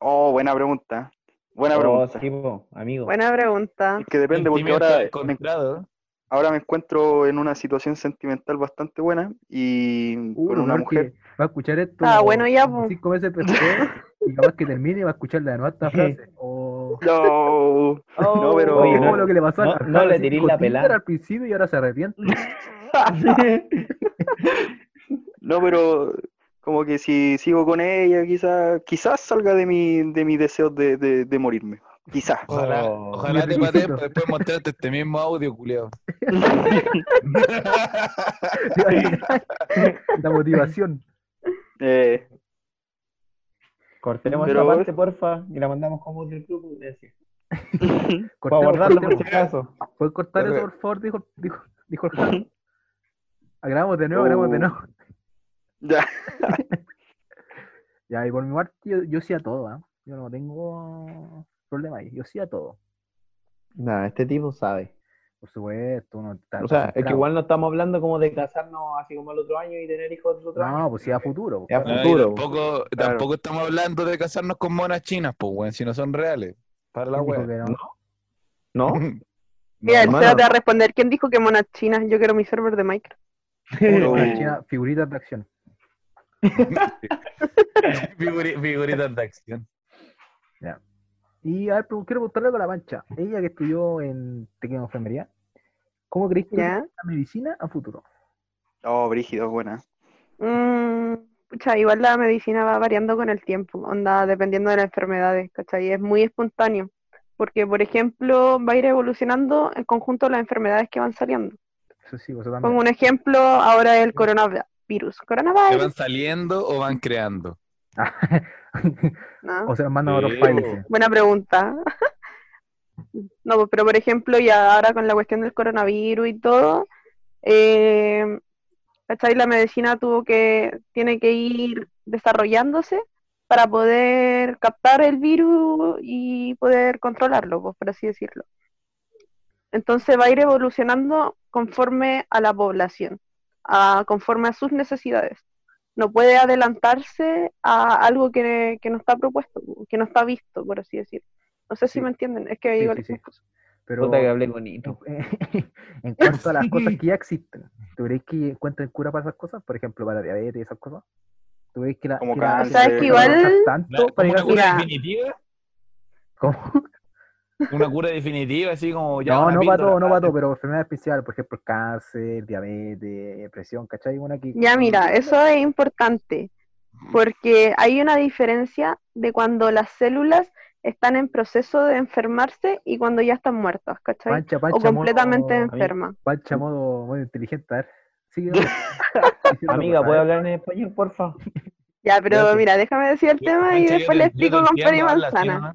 Oh, buena pregunta. Buena Oh, pregunta. sí, amigo. Buena pregunta. Es que depende, porque ahora me, encontrado. Ahora me encuentro en una situación sentimental bastante buena y Uh, con una mujer. Va a escuchar esto. Ah, bueno, ya, po. Cinco meses después [laughs] y capaz que termine y va a escuchar de nuevo esta [laughs] frase. No, no, pero... Oye, como no, lo que le pasó no- a no le dijo la pelada. al principio y ahora se arrepiente. [laughs] No, pero como que si sigo con ella, quizás quizás salga de mi, de mis deseos de, de, de morirme. Quizás. Ojalá, Oh. ojalá te pateen para después mostrarte este mismo audio, culiao. [laughs] La motivación. Eh, Cortemos Pero- esta parte, porfa, y la mandamos como del grupo. Gracias. [laughs] Para Cortemos, guardarlo por si acaso. ¿Puedes cortar eso, por favor? Dijo, dijo, dijo el Jano. Grabamos de nuevo, grabamos de Oh. nuevo. [laughs] ya. Ya, y por mi parte, yo, yo sí a todo, ¿ah? Yo no tengo problema ahí. Yo sí a todo. Nada, este tipo sabe. Por supuesto, uno está O sea, es que igual no estamos hablando como de casarnos así como el otro año y tener hijos el otro año. No, pues sí a futuro. Ya, pues. No, y futuro. tampoco, Claro. tampoco estamos hablando de casarnos con monas chinas, pues, weón, si no son reales. Para la ¿Quién dijo wea. que no? ¿No? [laughs] [laughs] Mira. Seba te va a responder. ¿Quién dijo que monas chinas? Yo quiero mi server de Minecraft. [laughs] Puro, Oh. China, figuritas de acción. Figuri- figuritas de acción. Y a ver, pero quiero preguntarle algo a la mancha. Ella que estudió en técnica de enfermería, ¿cómo crees que la medicina a futuro? Oh, brígido, buena. Mm, pucha, igual la medicina va variando con el tiempo, onda, dependiendo de las enfermedades, ¿cachai? Es muy espontáneo, porque, por ejemplo, va a ir evolucionando en conjunto las enfermedades que van saliendo. Eso sí, eso. Pongo un ejemplo, ahora el coronavirus. ¿Se Coronavirus, van saliendo o van creando? [laughs] ¿no? o se los mandan a otros Sí, países. Buena pregunta. [laughs] No, pues, pero por ejemplo, ya ahora con la cuestión del coronavirus y todo, eh. La medicina tuvo que, tiene que ir desarrollándose para poder captar el virus y poder controlarlo, pues, por así decirlo. Entonces va a ir evolucionando conforme a la población, a- conforme a sus necesidades. No puede adelantarse a algo que, que no está propuesto, que no está visto, por así decirlo. No sé si me entienden, es que Sí, igual sí, es sí. Pero Puta que hablé bonito. [laughs] en cuanto a las cosas que ya existen, ¿tú crees que encuentran cura para esas cosas? Por ejemplo, para diabetes y esas cosas. ¿Tú crees que la, Como que la- cáncer. ¿Sabes que igual- tanto ¿Como para una llegar a- cura definitiva? ¿Cómo? Una cura definitiva, así como [laughs] ya No, no para todo, no para todo, pero enfermedad especial, por ejemplo, cáncer, diabetes, presión, ¿cachai? Una que... Ya, mira, eso es importante, porque hay una diferencia de cuando las células están en proceso de enfermarse y cuando ya están muertas, ¿cachai? Pancha, O pancha, completamente modo, enfermas. pancha modo, modo inteligente, a ver. Sigue. [laughs] [laughs] Amiga, cosas, ¿puede a ver. hablar en español, porfa? Ya, pero Gracias. mira, déjame decir el tema y después le explico con así manzana.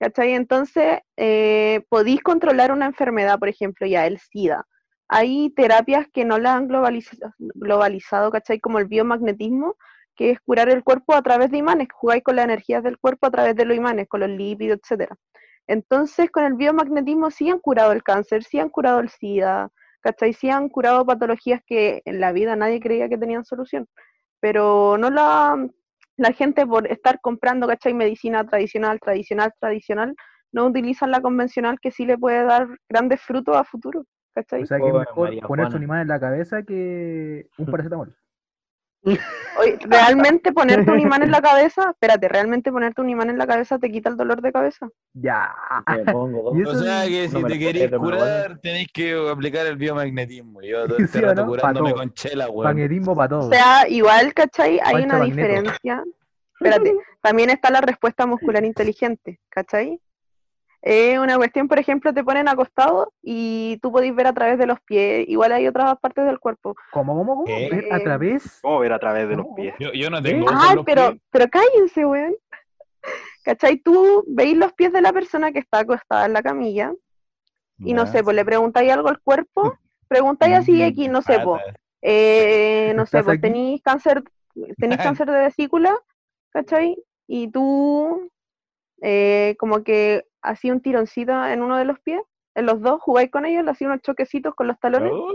¿Cachai? Entonces, eh, podéis controlar una enfermedad, por ejemplo, ya el SIDA. Hay terapias que no la han globaliza- globalizado, ¿cachai? Como el biomagnetismo, que es curar el cuerpo a través de imanes, jugáis con las energías del cuerpo a través de los imanes, con los lípidos, etcétera. Entonces, con el biomagnetismo sí han curado el cáncer, sí han curado el SIDA, ¿cachai? Sí han curado patologías que en la vida nadie creía que tenían solución. Pero no la, la gente por estar comprando, ¿cachai? Medicina tradicional, tradicional, tradicional, no utilizan la convencional que sí le puede dar grandes frutos a futuro, ¿cachai? O sea que es Pobre mejor ponerse un imán en la cabeza que un paracetamol. Oye, [laughs] realmente ponerte un imán en la cabeza, espérate, realmente ponerte un imán en la cabeza te quita el dolor de cabeza. Ya. Me pongo O eso sea es- que si no te queréis curar, tenéis que aplicar el biomagnetismo. Yo todo [laughs] este ¿Sí o rato no? Pa' curándome con chela, weón. Magnetismo para O todo. sea, igual, ¿cachai? Hay una Magneto. diferencia. Espérate, [laughs] también está la respuesta muscular inteligente, ¿cachai? Es una cuestión, por ejemplo, te ponen acostado y tú podés ver a través de los pies, igual hay otras partes del cuerpo. ¿Cómo, cómo, cómo? ¿Qué? Ver a través. ¿Cómo ver a través de los pies? Yo, yo no tengo en Ay, los pero, pies. pero cállense, weón. ¿Cachai? Tú veis los pies de la persona que está acostada en la camilla y no sé, pues le preguntáis algo al cuerpo, preguntáis así, Mm, X, no sé, pues, eh, no sé, ¿Estás pues aquí? tenéis cáncer, tenéis [laughs] cáncer de vesícula, ¿cachai? Y tú, eh, como que hacía un tironcito en uno de los pies, en los dos, jugáis con ellos, le hacía unos choquecitos con los talones, Oh.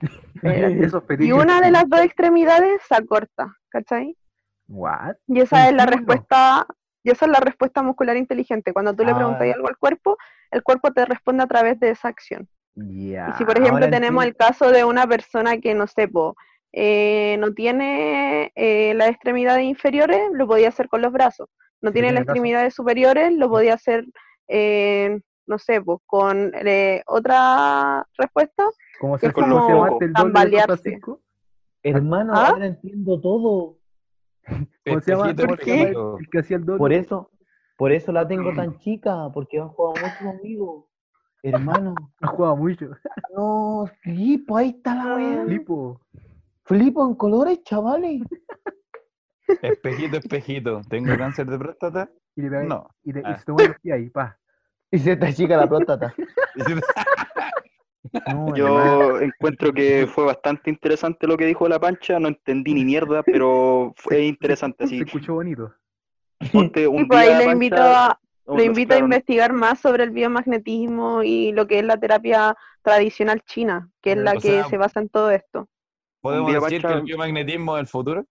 [laughs] y una de las dos extremidades se acorta, ¿cachai? What? Y esa es la respuesta, y esa es la respuesta muscular inteligente. Cuando tú le Ah. preguntas algo al cuerpo, el cuerpo te responde a través de esa acción. Y si, por ejemplo, ahora tenemos el caso de una persona que, no sé, po, eh, no tiene eh, las extremidades inferiores, lo podía hacer con los brazos. No Sí, tiene las brazo. extremidades superiores, lo podía hacer, eh, no sé, pues, con eh, otra respuesta. ¿Cómo se es ¿cómo se como llama este el doble? Hermano, ¿Ah? ahora entiendo todo. ¿Cómo se llama? ¿Por qué? El que hacía el doble. Por eso, por eso la tengo tan chica, porque han jugado mucho conmigo. Hermano, [laughs] No jugaba mucho. no, flipo, ahí está la weá. Flipo. Flipo en colores, chavales. [laughs] Espejito, espejito. ¿Tengo cáncer de próstata? Y, le No. y, te, y Ah. se te mueve los pies ahí, pa. Y se está chica la próstata. [laughs] [laughs] No. Yo encuentro que fue bastante interesante lo que dijo la pancha, no entendí ni mierda, pero fue interesante. Se Así, escuchó bonito. ponte un Y pues ahí día, le invito a, nos- lo invito a investigar más sobre el biomagnetismo y lo que es la terapia tradicional china, que es la O que sea, se basa en todo esto. ¿Podemos decir que el biomagnetismo es el futuro?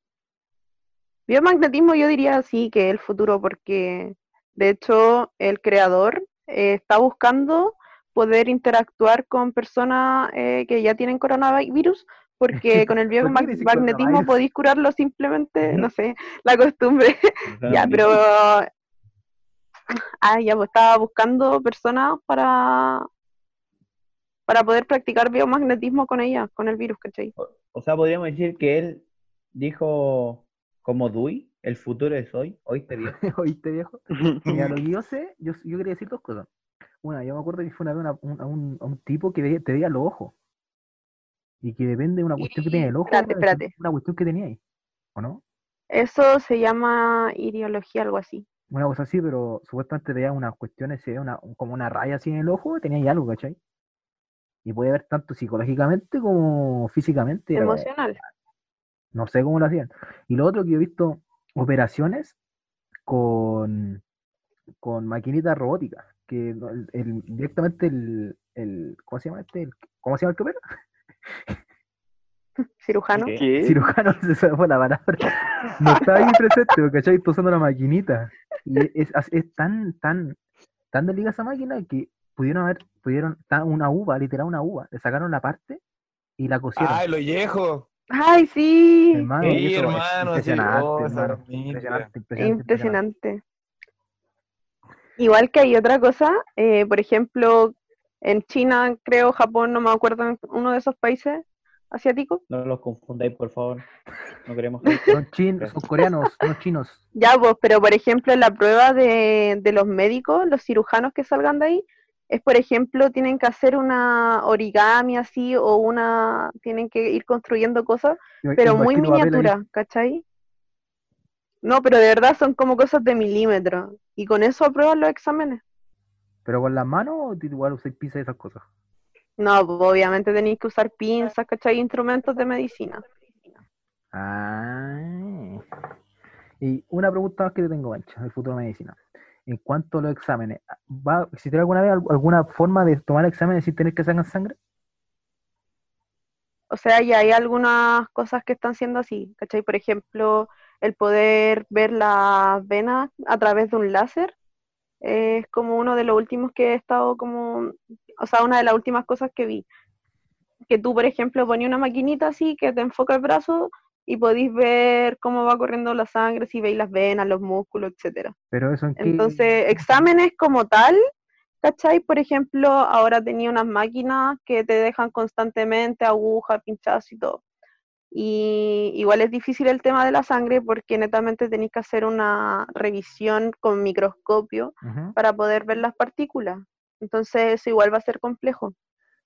Biomagnetismo yo diría sí que es el futuro porque de hecho el creador eh, está buscando poder interactuar con personas eh, que ya tienen coronavirus porque [laughs] con el ¿Por biomagnetismo coronavirus? podéis curarlo simplemente, no sé, la costumbre. [laughs] [laughs] ya, pero ah, ya pues estaba buscando personas para para poder practicar biomagnetismo con ella, con el virus, ¿cachai? O sea, podríamos decir que él dijo como Dewey, el futuro es hoy, hoy te vio. ¿Oíste, viejo? [laughs] [laughs] Mira, lo que yo sé, yo, yo quería decir dos cosas. Una, yo me acuerdo que fue una vez un, a un, tipo que veía- te veía los ojos. Y que depende de una cuestión que tenía el ojo, Espérate, es espérate. una cuestión que tenía ahí. ¿O no? Eso se llama ideología, algo así. Una cosa así, pero supuestamente veía unas cuestiones, se veía una, como una raya así en el ojo, tenía ahí algo, ¿cachai? Y puede ver tanto psicológicamente como físicamente. era- Emocional. No sé cómo lo hacían. Y lo otro que yo he visto operaciones con, con maquinitas robóticas, que no- el, el- directamente el, el- ¿cómo se llama este? El- ¿cómo se llama el que opera? [laughs] Cirujano. ¿Qué? Cirujano, [laughs] se fue la palabra. No está ahí presente, ¿cachai? Está usando la maquinita. Y es, es, es tan, tan, tan delicada esa máquina que pudieron haber, pudieron, una uva, literal una uva, le sacaron la parte y la cosieron. ¡Ay, lo viejo! Ay, sí. Hermano, Sí, hermano, sí, impresionante, oh, hermano, impresionante, impresionante, impresionante. Impresionante. Igual que hay otra cosa, eh, por ejemplo, en China, creo, Japón, no me acuerdo, en uno de esos países asiáticos. No los confundáis, por favor. No queremos [laughs] Son chinos, son coreanos, son chinos. Ya, pues, pero por ejemplo, la prueba de, de los médicos, los cirujanos que salgan de ahí, es, por ejemplo, tienen que hacer una origami así o una, tienen que ir construyendo cosas, pero muy miniatura, ¿cachai? No, pero de verdad son como cosas de milímetro. Y con eso aprueban los exámenes. Pero con las manos, o igual usáis pinzas y esas cosas. No, obviamente tenéis que usar pinzas, ¿cachai? Instrumentos de medicina. Ah. Y una pregunta más que te tengo, Mancha, del futuro de medicina. En cuanto a los exámenes, ¿va a existir alguna vez al- alguna forma de tomar exámenes sin tener que sacar sangre? O sea, ya hay algunas cosas que están siendo así, ¿cachai? Por ejemplo, el poder ver las venas a través de un láser es como uno de los últimos que he estado como, o sea, una de las últimas cosas que vi. Que tú, por ejemplo, ponías una maquinita así que te enfoca el brazo y podéis ver cómo va corriendo la sangre, si veis las venas, los músculos, etcétera. Pero eso en qué- Entonces, exámenes como tal, ¿cachai? Por ejemplo, ahora tenía unas máquinas que te dejan constantemente aguja, pinchazo y todo. Y igual es difícil el tema de la sangre porque netamente tenéis que hacer una revisión con microscopio para poder ver las partículas. Entonces, eso igual va a ser complejo.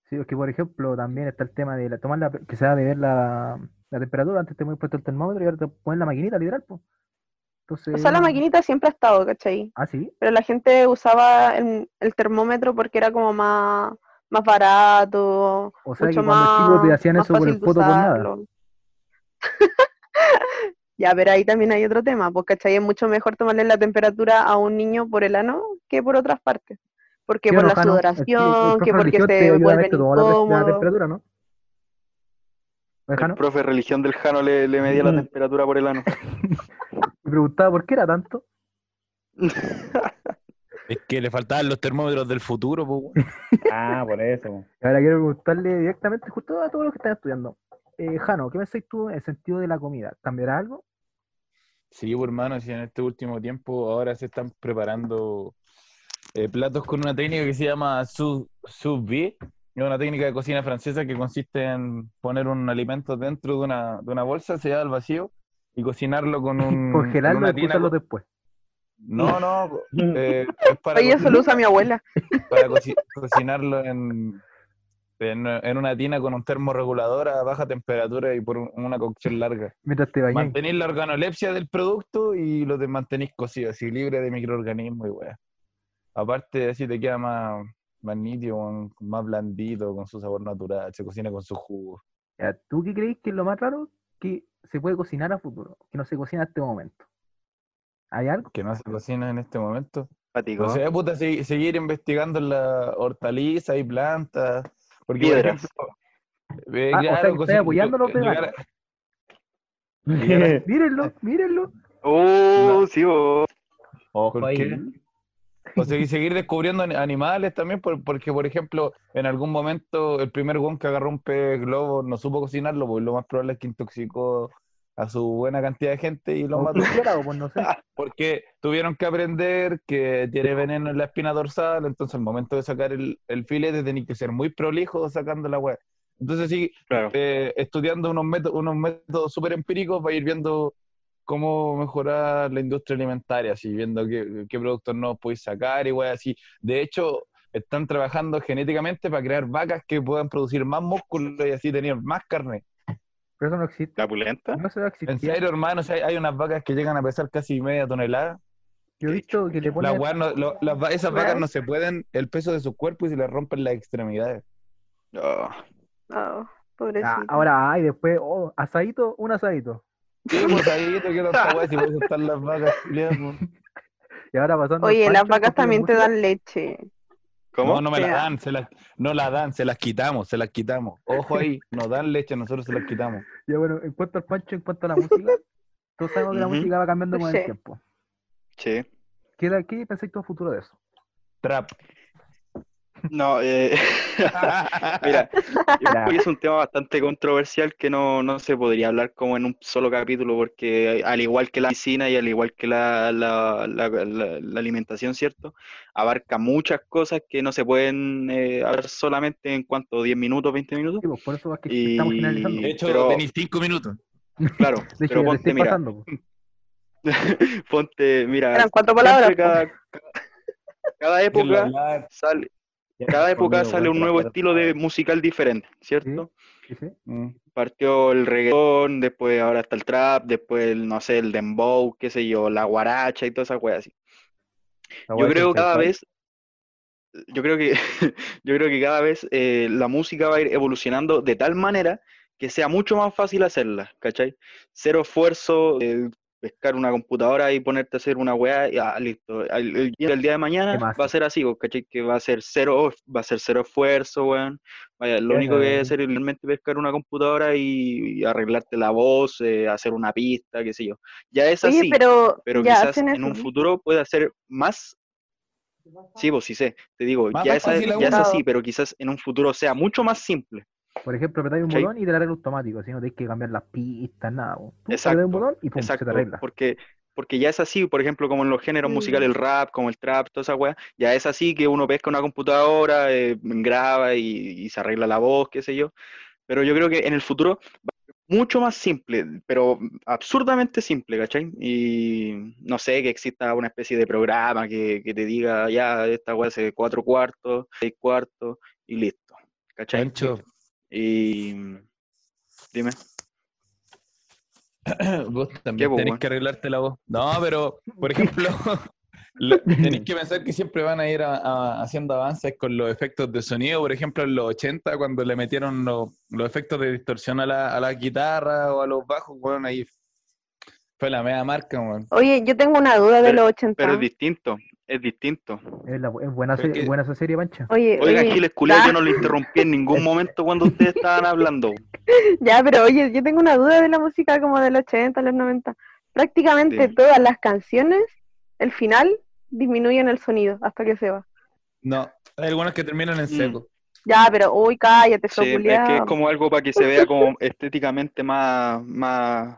Sí, es que por ejemplo también está el tema de la, tomar la, que se da de ver la, la temperatura, antes te hemos puesto el termómetro y ahora te ponen la maquinita literal, pues. Entonces, O sea, la maquinita siempre ha estado, ¿cachai? Ah, sí. Pero la gente usaba el, el termómetro porque era como más, más barato, O sea mucho que cuando más, te hacían eso por el poto por nada. [laughs] Ya, pero ahí también hay otro tema, porque ¿cachai? Es mucho mejor tomarle la temperatura a un niño por el ano que por otras partes. Porque Sí, por la Rojano, el- el sudoración, que porque se vuelven tomar la, te- la incómodos. temperatura, ¿no? El profe de religión del Jano le, le medía la Mm. temperatura por el ano. [laughs] me preguntaba por qué era tanto. [laughs] Es que le faltaban los termómetros del futuro, pues. [laughs] Ah, por eso. Ahora quiero preguntarle directamente justo a todos los que están estudiando. Eh, Jano, ¿qué pensáis tú en el sentido de la comida? ¿Cambiará algo? Sí, pues, hermano, si en este último tiempo ahora se están preparando eh, platos con una técnica que se llama sous vide, es una técnica de cocina francesa que consiste en poner un alimento dentro de una, de una bolsa, sellada al vacío, y cocinarlo con un, [laughs] Congelarlo una y usarlo después. No, no, [laughs] eh, es para, Oye, eso lo usa mi abuela. para coci- cocinarlo en, en, en una tina con un termorregulador a baja temperatura y por un- una cocción larga. Mientras te bañáis. Mantenéis la organolepsia del producto y lo mantenéis cocido, así libre de microorganismos y weá. Aparte, así te queda más, más nítido, más blandito, con su sabor natural, se cocina con su jugo. Ya, ¿Tú qué crees que es lo más raro que se puede cocinar a futuro? Que no se cocina en este momento. ¿Hay algo? Que no se cocina en este momento. Fatigo. No sé, puta, se- seguir investigando en las hortalizas y plantas. Porque, por Piedras. ejemplo, eh, Ah, o sea, claro, apoyando los veganos. [laughs] [laughs] Mírenlo, mírenlo. Oh, sí, vos. Ojo ¿Por ahí. qué? O sea, y seguir descubriendo ani- animales también, por- porque, por ejemplo, en algún momento el primer guan que agarró un pez globo no supo cocinarlo, pues lo más probable es que intoxicó a su buena cantidad de gente y lo mató. pues no sé. [laughs] Porque tuvieron que aprender que tiene veneno en la espina dorsal, entonces al momento de sacar el, el filete tenía que ser muy prolijo sacando la weá. Entonces sí, Claro. eh, estudiando unos métodos, unos métodos súper empíricos va a ir viendo cómo mejorar la industria alimentaria, así viendo qué, qué productos nuevos podéis sacar y weá, así. De hecho, están trabajando genéticamente para crear vacas que puedan producir más músculo y así tener más carne. Pero eso no existe. ¿La pulenta? No se va a En existir. serio, hermano, o sea, hay unas vacas que llegan a pesar casi media tonelada. Yo he visto que le Las ponen. weas no- lo- las esas vacas no se pueden, el peso de su cuerpo y se les rompen las extremidades. Oh. Oh. Ah, ahora, ay, después, oh, asadito, un asadito. Sí, pues ahí te quedan esta wea si puedes estar las vacas, culiao. [laughs] Y ahora pasando. al Oye, las vacas ¿escuchas también te dan leche. ¿Cómo? No, no me la dan, se las, no la dan, se las quitamos, se las quitamos. Ojo ahí, nos dan leche, nosotros se las quitamos. [laughs] Ya bueno, en cuanto al Pancho, en cuanto a la música, [laughs] todos sabemos que la música va cambiando con el tiempo. Sí. ¿Qué, qué pensáis tú a futuro de eso? Trap, No, eh, [laughs] mira, es un tema bastante controversial que no, no se podría hablar como en un solo capítulo, porque al igual que la medicina y al igual que la, la, la- la- la alimentación, ¿cierto? Abarca muchas cosas que no se pueden eh, hablar solamente en cuanto 10 minutos, 20 minutos. Sí, pues, por eso es que estamos finalizando. De hecho, Pero- tenéis cinco minutos. Claro, [laughs] De hecho, pero ponte, mira, pasando. pues. [laughs] ponte, mira, Eran cuatro siempre palabras. cada, cada época Hablar, cada [laughs] época sale un nuevo estilo de musical diferente, ¿cierto? Sí, sí. Mm. Partió el reggaetón, después ahora está el trap, después el, no sé, el dembow, qué sé yo, la guaracha y todas esas weas así. Yo creo que cada vez, yo creo que, [laughs] yo creo que cada vez eh, la música va a ir evolucionando de tal manera que sea mucho más fácil hacerla, ¿cachai? Cero esfuerzo, eh, pescar una computadora y ponerte a hacer una weá y ah, listo. El, el día el día de mañana va a ser así, vos, ¿cachai? Que va a ser cero, va a ser cero esfuerzo, weón. Vaya, lo único que hay que ya. hacer es realmente pescar una computadora y, y arreglarte la voz, eh, hacer una pista, qué sé yo. Ya es Oye, así pero, pero ya quizás en un futuro pueda ser más. Sí, vos sí sé, te digo, Más ya es, ya es así, pero quizás en un futuro sea mucho más simple. Por ejemplo, apretáis un ¿Cachai? botón y te la arregla automático, así no tienes que cambiar las pistas, nada. Tú Exacto, un botón y pum, se Exacto, te arregla. porque, porque ya es así, por ejemplo, como en los géneros Mm. musicales, el rap, como el trap, toda esa weá, ya es así que uno pesca una computadora, eh, graba y, y se arregla la voz, qué sé yo. Pero yo creo que en el futuro va a ser mucho más simple, pero absurdamente simple, ¿cachai? Y no sé, que exista una especie de programa que, que te diga, ya, esta weá hace cuatro cuartos, seis cuartos y listo, ¿cachai? Pancho, Y dime. [coughs] vos también tenés que arreglarte la voz. No, pero, por ejemplo, [laughs] lo- tenéis que pensar que siempre van a ir a- a- haciendo avances con los efectos de sonido. Por ejemplo, en los 80, cuando le metieron los, los efectos de distorsión a la, a la guitarra o a los bajos, bueno, ahí fue la media marca, weón. Oye, yo tengo una duda de Pero- los 80. Pero es distinto, es distinto. Es, la- es buena, se- que- buena esa serie, Pancha. Oye, Oiga, oye, Giles Culeado, ya, yo no le interrumpí en ningún [laughs] momento cuando ustedes estaban hablando. [laughs] ya, pero oye, yo tengo una duda de la música como de los 80, los 90. Prácticamente todas las canciones, el final, disminuyen el sonido hasta que se va. No, hay algunos que terminan en Mm. seco. Ya, pero uy, cállate, Sí, es que es como algo para que se vea como estéticamente más, más,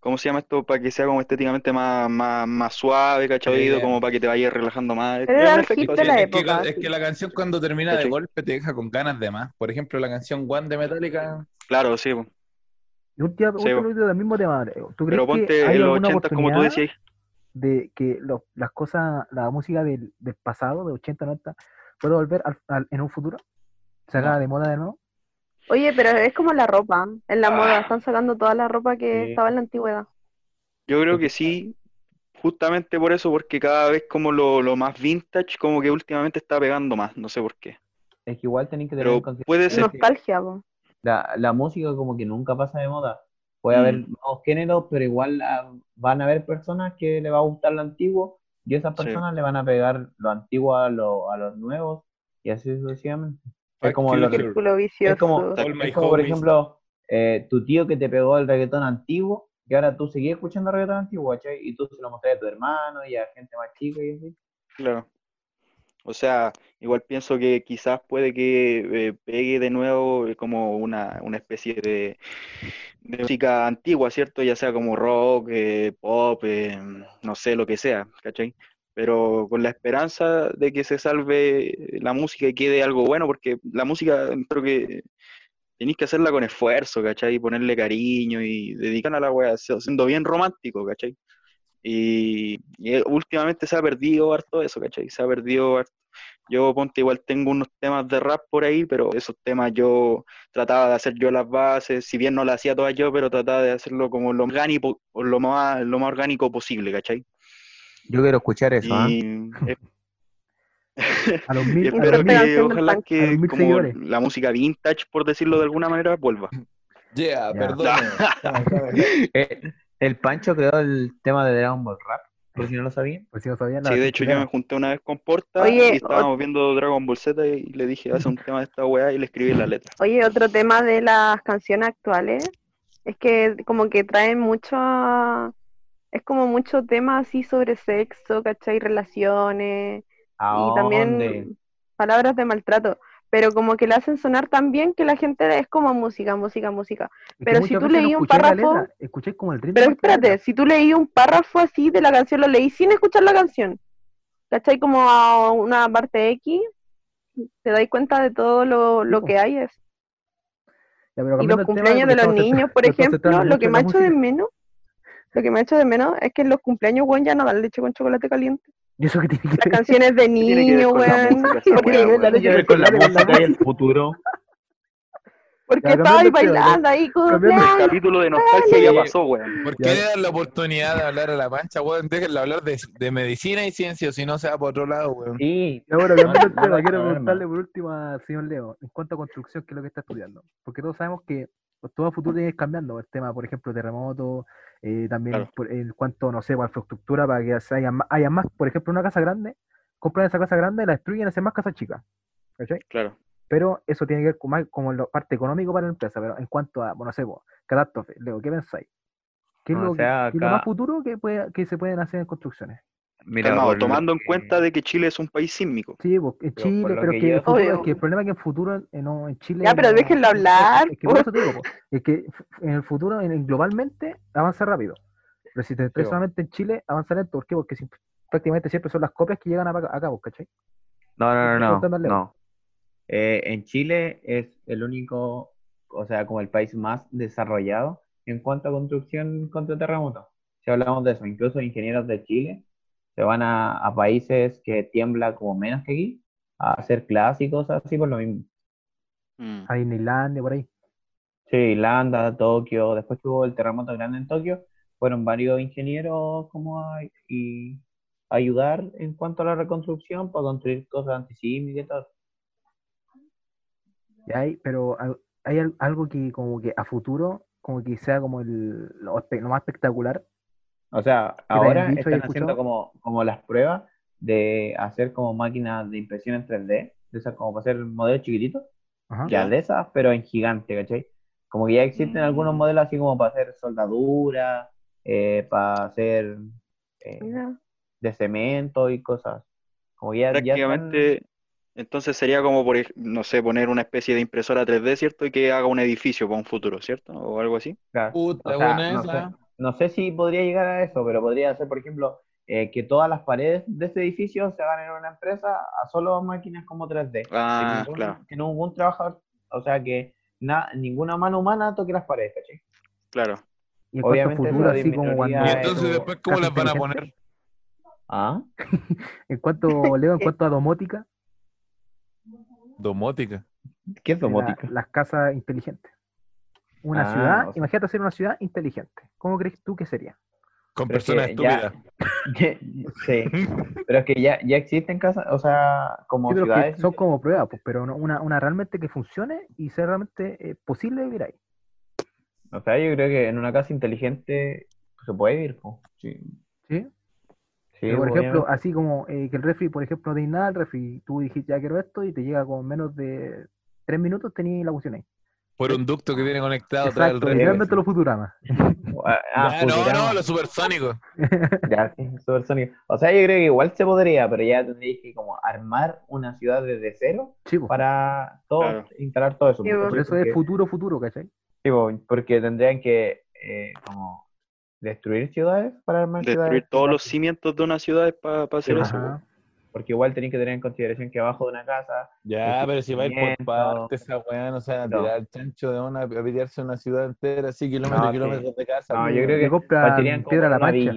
¿cómo se llama esto? Para que sea como estéticamente más, más, más suave, ¿cachai? Sí. Oído, como para que te vayas relajando más. Es Pero es era un el efecto de la Es que, época, es sí. que la canción cuando termina de golpe te deja con ganas de más. Por ejemplo, la canción One de Metallica, Claro, sí. po. Y un día, Sí, otro del mismo tema. ¿Tú crees Pero que ponte hay en los alguna 80, como tú decías. de que lo- las cosas, la música del, del pasado, de 80, 90, puede volver al- al- en un futuro? ¿Se haga No. de moda de nuevo? Oye, pero es como la ropa. En la Ah. moda están sacando toda la ropa que Sí. estaba en la antigüedad. Yo creo que sí, justamente por eso, porque cada vez como lo, lo más vintage, como que últimamente está pegando más, no sé por qué. Es que igual tenéis que tener Pero puede ser. Nostalgia, po. la, la música como que nunca pasa de moda. Puede Mm. haber nuevos géneros, pero igual ah, van a haber personas que le va a gustar lo antiguo y esas Sí. personas le van a pegar lo antiguo a, lo- a los nuevos y así sucesivamente. Es como lo the que, vicioso. es como, es como, por ejemplo, eh, tu tío que te pegó el reggaetón antiguo y ahora tú seguís escuchando reggaetón antiguo, ¿cachai? Y tú se lo mostrás a tu hermano y a gente más chica y así. Claro. O sea, igual pienso que quizás puede que eh, pegue de nuevo eh, como una, una especie de, de música antigua, ¿cierto? Ya sea como rock, eh, pop, eh, no sé, lo que sea, ¿cachai? Pero con la esperanza de que se salve la música y quede algo bueno, porque la música creo que tenéis que hacerla con esfuerzo, ¿cachai? Y ponerle cariño y dedicar a la wea, siendo bien romántico, ¿cachai? Y, eh, últimamente se ha perdido harto eso, ¿cachai? Se ha perdido harto. Yo, ponte, igual tengo unos temas de rap por ahí, pero esos temas yo trataba de hacer yo las bases, si bien no las hacía todas yo, pero trataba de hacerlo como lo orgánico, lo más, lo más orgánico posible, ¿cachai? Yo quiero escuchar eso, ¿ah? Y, eh, A los [laughs] y mil, a espero los mil- que canción del ojalá. A que mil como seguidores. la música vintage, por decirlo de alguna manera, vuelva. Yeah, Ya. perdón. [laughs] Eh, el Pancho creó el tema de Dragon Ball Rap, por si no lo sabían. Pues si no sabían Sí, de hecho yo me junté una vez con Porta Oye, y estábamos viendo Dragon Ball Z y le dije, hace un [laughs] tema de esta weá y le escribí la letra. Oye, otro tema de las canciones actuales es que como que traen mucho, es como mucho tema así sobre sexo, ¿cachai? Relaciones. ¿A Y también, dónde? palabras de maltrato, pero como que la hacen sonar tan bien que la gente es como música, música, música. Pero si tú no leí un párrafo- letra, escucháis como el. Pero más espérate, si tú leí un párrafo así de la canción, lo leí sin escuchar la canción. ¿Cachai? Como a una parte X, te dais cuenta de todo lo, lo que hay. Es. Ya, pero Y los tema, cumpleaños de los niños, por ejemplo, lo que la hecho de menos, lo que me ha hecho de menos es que en los cumpleaños, weón, ya no dan leche con chocolate caliente. ¿Y eso que tiene que Las ver? canciones de niño, weón. [laughs] Porque, Tiene que ver con la música y el futuro. porque estaba ahí bailando ahí, cambiando el cumpleaños. capítulo de nostalgia ya pasó, weón. ¿Por qué le dan la oportunidad de hablar a la pancha, weón? Déjenla hablar de, de medicina y ciencia, o si no se va por otro lado, weón. Sí. Ya, bueno, cambiando el No, tema, no, quiero no, no, preguntarle por último a señor Leo, en cuanto a construcción, ¿qué es lo que está estudiando? Porque todos sabemos que pues, todo a futuro tiene que ir cambiando, el tema, por ejemplo, terremotos, eh, también Claro. por- en cuanto, no sé, a infraestructura, para que haya, más, haya más, por ejemplo, una casa grande, compran esa casa grande, la destruyen, hacen más casas chicas, ¿cachai? Claro. Pero eso tiene que ver con más como la parte económica para la empresa, pero en cuanto a, bueno, no sé, vos, catástrofe, Leo, ¿qué pensáis? ¿Qué es O lo, que- qué es lo más futuro que, puede, que se pueden hacer en construcciones? Mira, Calmado, tomando en cuenta de que Chile es un país sísmico. Sí, pues, en Chile, pero que que, yo- el futuro, es Obvio. que el problema es que en futuro, eh, no, en Chile. Ya, pero no- déjenlo hablar, Es que por po. eso te digo, es que en el futuro, en, en- globalmente, avanza rápido. Pero si te Sí, po. solamente en Chile, avanza lento. ¿Por qué? Porque si- prácticamente siempre son las copias que llegan a, a cabo, ¿cachai? No, no, no, no. Eh, en Chile es el único, o sea, como el país más desarrollado en cuanto a construcción contra terremotos. Si hablamos de eso, incluso ingenieros de Chile se van a, a países que tiembla como menos que aquí a hacer cosas así por lo mismo. Mm. Ahí en Islandia, por ahí. Sí, Irlanda, Tokio, después que hubo el terremoto grande en Tokio, fueron varios ingenieros como a, y a ayudar en cuanto a la reconstrucción para construir cosas antisísmicas y todo. Y hay, pero hay, hay al- algo que como que a futuro, como que sea como el, lo más espectacular. O sea, ahora están haciendo como, como las pruebas de hacer como máquinas de impresión en 3D, de esas como para hacer modelos chiquititos, Ajá. ya de esas, pero en gigante, ¿cachai? Como que ya existen algunos Mm. modelos así como para hacer soldadura, eh, para hacer eh, de cemento y cosas. Como ya, ya están- Prácticamente, entonces sería como, por, no sé, poner una especie de impresora 3D, ¿cierto? Y que haga un edificio para un futuro, ¿cierto? O algo así. Claro. Puta, O sea, buena no esa. sé, no sé si podría llegar a eso, pero podría ser, por ejemplo, eh, que todas las paredes de ese edificio se hagan en una empresa a solo máquinas como 3D. Ah, que, ningún, claro, que ningún trabajador, o sea, que na- ninguna mano humana toque las paredes, ¿cachai? claro. Y Obviamente futuro, así como cuando. Y entonces después, ¿cómo las van a poner? Ah, [laughs] En cuanto, Leo, en cuanto a domótica, Domótica. ¿qué es la- domótica? las casas inteligentes. Una Ah, ciudad, imagínate hacer una ciudad inteligente. ¿Cómo crees tú que sería? Con Pero es personas estúpidas. [laughs] sí, pero es que ya, ya existen casas, o sea, como Sí, pero que ciudades. son como pruebas, pues, pero no- una, una realmente que funcione y sea realmente eh, posible vivir ahí. O sea, yo creo que en una casa inteligente se puede vivir, po. Sí, ¿sí? sí, Pero, por ejemplo, obviamente. así como eh, que el refri, por ejemplo, no tiene nada, el refri, tú dijiste ya quiero esto y te llega con menos de tres minutos, tenías la cuestión ahí. Por un ducto que viene conectado Exacto, refri. literalmente los Futuramas. Ah, ah, Ya, no, Futurama. no, los supersónicos. [laughs] Ya, sí, supersónico. O sea, yo creo que igual se podría, pero ya tendríais que como armar una ciudad desde cero pues, para todo, Claro. instalar todo eso. ¿cachai? por eso porque, es futuro, futuro, ¿cachai? sí, po, porque tendrían que eh, como destruir ciudades para armar Destruir ciudades. todos los cimientos de una ciudad para hacer Sí, eso. Porque igual tenéis que tener en consideración que abajo de una casa Ya, pero si vais por Cimiento. partes, esa weá, no se van a No. tirar el chancho de una, a pelearse una ciudad entera, así kilómetros No, y kilómetros de casa. No, yo creo que compran piedra a la villa.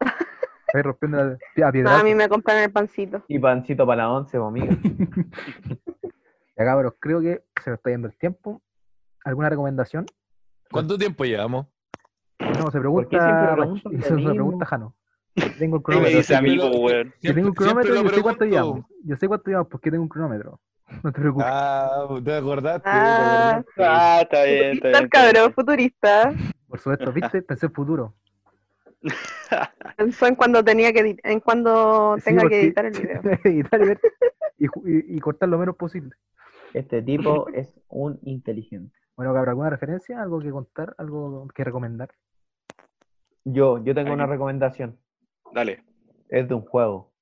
[laughs] Ahí rompiendo la, a No, piedra. a mí me compran el pancito. Y pancito para la once, amigo. [laughs] Ya cabros, creo que se nos está yendo el tiempo. ¿Alguna recomendación? ¿Cuánto tiempo llevamos? No, se ¿Por qué siempre pregunta, eso [laughs] se pregunta Jano. [laughs] Tengo un ¿Qué me cronómetro. dice weón? Yo tengo un cronómetro y yo sé cuánto llevamos. Yo sé cuánto llevamos porque tengo un cronómetro. [laughs] No te preocupes. Ah, te acordaste. Ah. Ah, está bien, está bien. el cabrón, futurista. Por supuesto, ¿viste? [laughs] Pensé en futuro. Pensó en cuando tenía que en cuando tenga que editar el video. Editar y, ver- y ju- y- y cortar lo menos posible. Este tipo es un inteligente. Bueno, cabrón, ¿alguna referencia? ¿Algo que contar? ¿Algo que recomendar? Yo, yo tengo una recomendación. Dale. Es de un juego.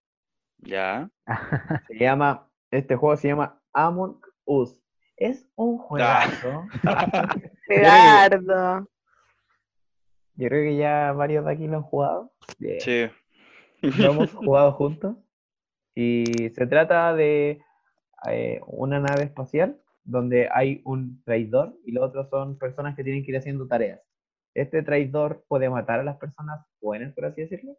Ya. [laughs] Se llama Este juego se llama Among Us. Es un juegazo. [laughs] Gerardo. Yo creo que ya varios de aquí lo han jugado. Sí. Lo hemos [laughs] jugado juntos. Y se trata de eh, una nave espacial donde hay un traidor y los otros son personas que tienen que ir haciendo tareas. Este traidor puede matar a las personas buenas, por así decirlo.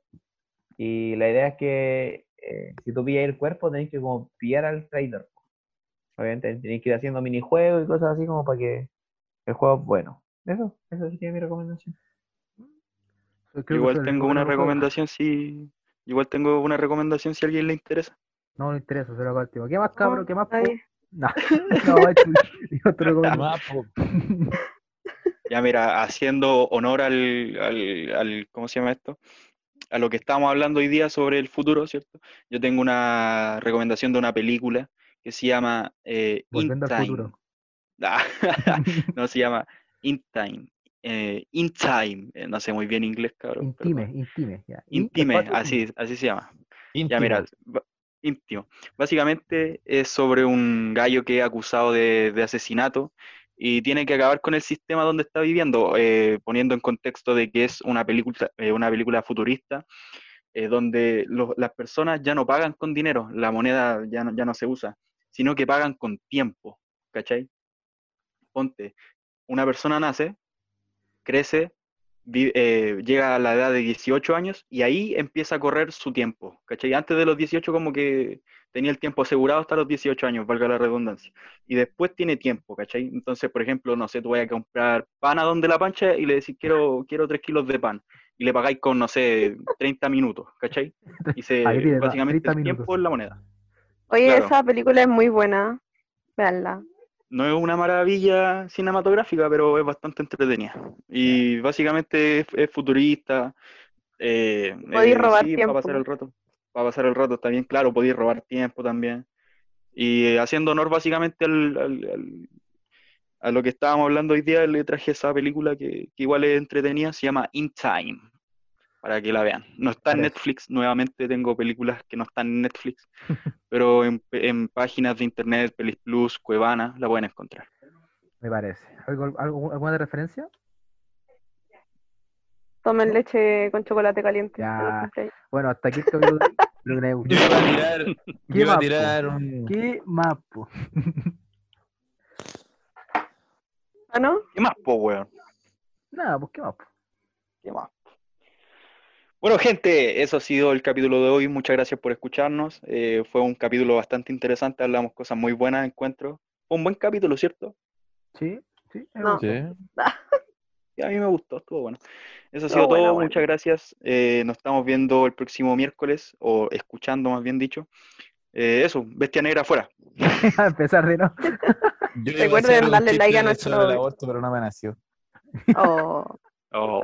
Y la idea es que eh, si tú pillas el cuerpo, tenés que como pillar al traidor. Obviamente tenéis que ir haciendo minijuegos y cosas así como para que el juego es bueno. Eso, eso sería mi recomendación. Igual tengo una recomendación si. Igual tengo una recomendación si a alguien le interesa. No me interesa, para el tema. ¿Qué más, cabrón? ¿Qué más? No, no, [laughs] [laughs] yo [laughs] te recomiendo. Ya mira, haciendo honor al, al, al- ¿cómo se llama esto? A lo que estamos hablando hoy día sobre el futuro, ¿cierto? Yo tengo una recomendación de una película que se llama eh, In Time. futuro. [laughs] Ah, [laughs] no, se llama In Time. Eh, In Time. Eh, no sé muy bien inglés, cabrón. pero- Intime, intime. Ya. Intime, así, así se llama. Ya mira, íntimo. Básicamente es sobre un gallo que es acusado de, de asesinato y tiene que acabar con el sistema donde está viviendo, eh, poniendo en contexto de que es una película, eh, una película futurista, eh, donde las personas ya no pagan con dinero, la moneda ya no, ya no se usa, sino que pagan con tiempo, ¿cachai? Ponte, una persona nace, crece, eh, llega a la edad de 18 años y ahí empieza a correr su tiempo, ¿cachai? Antes de los 18 como que tenía el tiempo asegurado hasta los 18 años, valga la redundancia. Y después tiene tiempo, ¿cachai? Entonces, por ejemplo, no sé, tú vayas a comprar pan a donde la pancha y le decís, quiero, quiero 3 kilos de pan. Y le pagáis con, no sé, 30 minutos, ¿cachai? Y [laughs] se, básicamente 30 el tiempo es la moneda. Oye, Claro. esa película es muy buena. Veanla. No es una maravilla cinematográfica, pero es bastante entretenida. Y básicamente es, es futurista. Eh, Podéis eh, robar sí, tiempo. Para pasar el rato. Para pasar el rato está bien, claro, podéis robar tiempo también. Y eh, haciendo honor básicamente al, al- al- a lo que estábamos hablando hoy día, le traje esa película que, que igual es entretenida, se llama In Time, para que la vean. No está en. Netflix, nuevamente tengo películas que no están en Netflix, [laughs] pero en, en páginas de internet, Pelis Plus, Cuevana, la pueden encontrar. Me parece. ¿Algo, algo- ¿Alguna de referencia? Tomen leche con chocolate caliente. Ya. Bueno, hasta aquí hoy. [laughs] Espero que Yo iba a tirar, yo ¿Qué iba a tirar un. ¿Qué más, po? ¿Ah, no? ¿Qué más, po, weón? Nada, pues qué más, po? ¿Qué más? Bueno, gente, eso ha sido el capítulo de hoy. Muchas gracias por escucharnos. Eh, fue un capítulo bastante interesante. Hablamos cosas muy buenas, encuentro. Fue un buen capítulo, ¿cierto? Sí, sí. No. Sí. [laughs] Y a mí me gustó, estuvo bueno. Eso ha sido todo. bueno, bueno. Muchas gracias. Eh, nos estamos viendo el próximo miércoles, o escuchando más bien dicho. Eh, eso, Bestia Negra afuera. [laughs] a empezar de no. [laughs] Recuerden darle like a de nuestro- aborto, pero no me nació. Oh. Oh,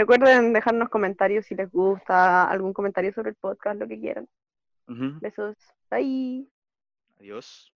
Recuerden dejarnos comentarios si les gusta, algún comentario sobre el podcast, lo que quieran. Besos. Bye. Adiós.